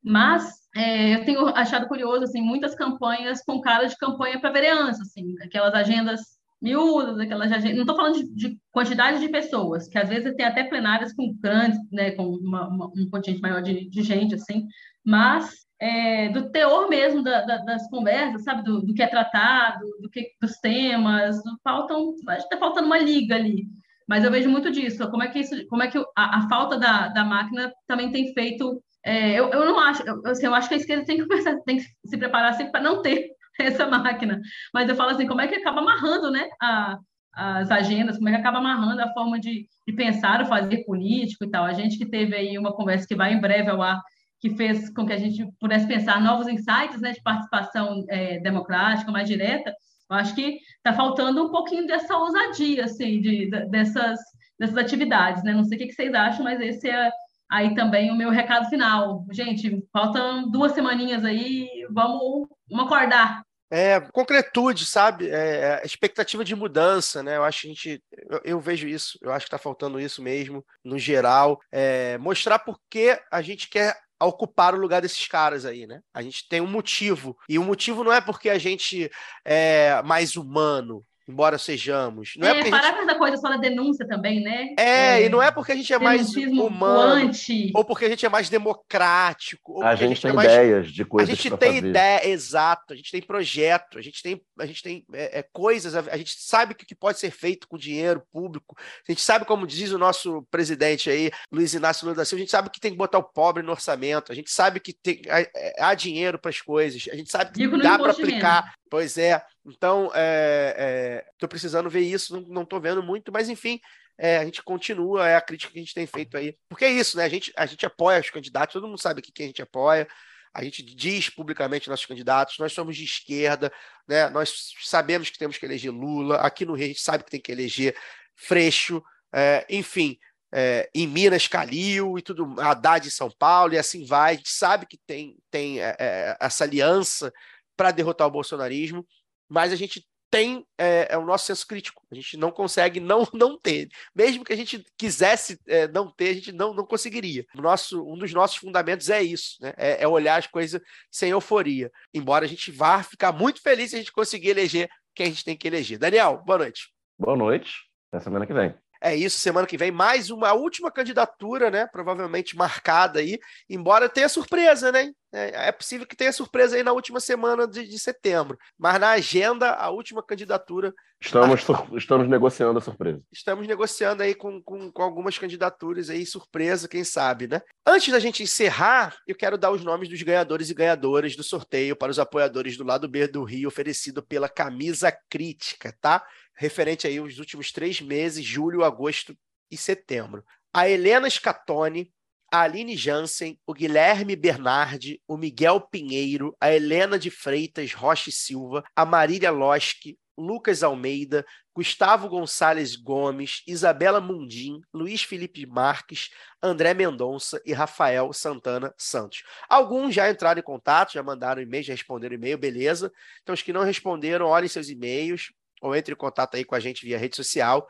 mas é, eu tenho achado curioso, assim, muitas campanhas com cara de campanha para vereança, assim, aquelas agendas miúdas, aquelas agendas, não estou falando de, de, quantidade de pessoas, que às vezes tem até plenárias com grandes, né, com uma, uma, um contingente maior de, de gente, assim, mas é, do teor mesmo da, da, das conversas, sabe, do, do, que é tratado, do que dos temas, faltam, está faltando uma liga ali. Mas eu vejo muito disso, como é que isso, como é que a, a falta da, da máquina também tem feito. É, eu, eu não acho, eu, assim, eu acho que a esquerda tem que, começar, tem que se preparar sempre para não ter <laughs> essa máquina. Mas eu falo assim, como é que acaba amarrando né, a, as agendas, como é que acaba amarrando a forma de, de pensar o fazer político e tal. A gente que teve aí uma conversa que vai em breve ao ar, que fez com que a gente pudesse pensar novos insights né, de participação é, democrática mais direta, eu acho que está faltando um pouquinho dessa ousadia, assim, de, de, dessas, dessas atividades, né? Não sei o que, vocês acham, mas esse é aí também o meu recado final. Gente, faltam duas semaninhas aí, vamos, vamos acordar. É, concretude, sabe? É, é expectativa de mudança, né? Eu acho que a gente. Eu, eu vejo isso, eu acho que está faltando isso mesmo, no geral. É, mostrar por que a gente quer a ocupar o lugar desses caras aí, né? A gente tem um motivo. E o motivo não é porque a gente é mais humano, embora sejamos. Não é, é parar gente... com essa coisa só da denúncia também, né? É, é, e não é porque a gente é mais humano, anti. ou porque a gente é mais democrático. a, gente, a gente tem é mais... ideias de coisas A gente tem fazer. ideia, exato. A gente tem projeto, a gente tem, a gente tem é, é coisas, a, gente sabe o que pode ser feito com dinheiro público. A gente sabe, como diz o nosso presidente aí, Luiz Inácio Lula da Silva, a gente sabe que tem que botar o pobre no orçamento, a gente sabe que tem, há, há dinheiro para as coisas, a gente sabe que dá para aplicar. Pois é. Então, estou é, precisando ver isso, não estou vendo muito, mas enfim, é, a gente continua, é a crítica que a gente tem feito aí. Porque é isso, né? A gente, a gente apoia os candidatos, todo mundo sabe que a gente apoia, a gente diz publicamente nossos candidatos, nós somos de esquerda, né? nós sabemos que temos que eleger Lula, aqui no Rio a gente sabe que tem que eleger Freixo, é, enfim, é, em Minas, Calil e tudo, Haddad em São Paulo, e assim vai. A gente sabe que tem, tem é, é essa aliança para derrotar o bolsonarismo, mas a gente tem é, é, o nosso senso crítico. A gente não consegue não, <laughs> não ter. Mesmo que a gente quisesse é, não ter, a gente não, não conseguiria. O nosso, um dos nossos fundamentos é isso, né? É, é, olhar as coisas sem euforia. Embora a gente vá ficar muito feliz se a gente conseguir eleger quem a gente tem que eleger. Daniel, boa noite. Boa noite. Até semana que vem. É isso, semana que vem, mais uma última candidatura, né? Provavelmente marcada aí, embora tenha surpresa, né? É, é possível que tenha surpresa aí na última semana de, de setembro. Mas na agenda, a última candidatura. Estamos, estamos negociando a surpresa. Estamos negociando aí com, com, com, algumas candidaturas aí, surpresa, quem sabe, né? Antes da gente encerrar, eu quero dar os nomes dos ganhadores e ganhadoras do sorteio para os apoiadores do lado B do Rio, oferecido pela Camisa Crítica, tá? Referente aí aos últimos três meses, julho, agosto e setembro. A Helena Scatone, a Aline Jansen, o Guilherme Bernardi, o Miguel Pinheiro, a Helena de Freitas Rocha Silva, a Marília Loschi, Lucas Almeida, Gustavo Gonçalves Gomes, Isabela Mundim, Luiz Felipe Marques, André Mendonça e Rafael Santana Santos. Alguns já entraram em contato, já mandaram e-mail, já responderam e-mail, beleza. Então, os que não responderam, olhem seus e-mails ou entre em contato aí com a gente via rede social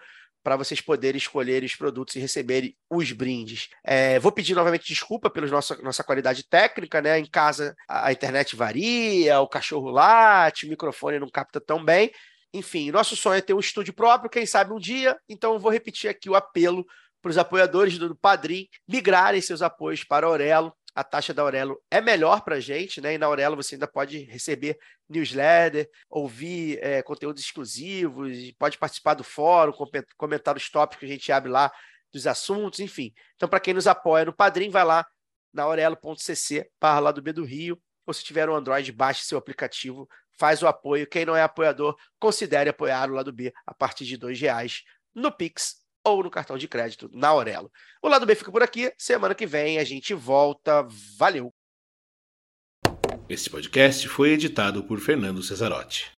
para vocês poderem escolher os produtos e receberem os brindes. É, vou pedir novamente desculpa pela nossa, nossa qualidade técnica, né? Em casa a, internet varia, o cachorro late, o microfone não capta tão bem. Enfim, nosso sonho é ter um estúdio próprio, quem sabe um dia. Então, vou repetir aqui o apelo para os apoiadores do Padrim migrarem seus apoios para a Aurelo a taxa da Aurelo é melhor para a gente, né? E na Aurelo você ainda pode receber newsletter, ouvir é, conteúdos exclusivos, pode participar do fórum, comentar os tópicos que a gente abre lá dos assuntos, enfim. Então, para quem nos apoia no Padrim, vai lá na aurelo.cc barra lá do B do Rio, ou se tiver um Android, baixe seu aplicativo, faz o apoio. Quem não é apoiador, considere apoiar o lado B a partir de R$ reais no Pix ou no cartão de crédito na Aurelo. O lado B fica por aqui. Semana que vem a gente volta. Valeu! Esse podcast foi editado por Fernando Cesarotti.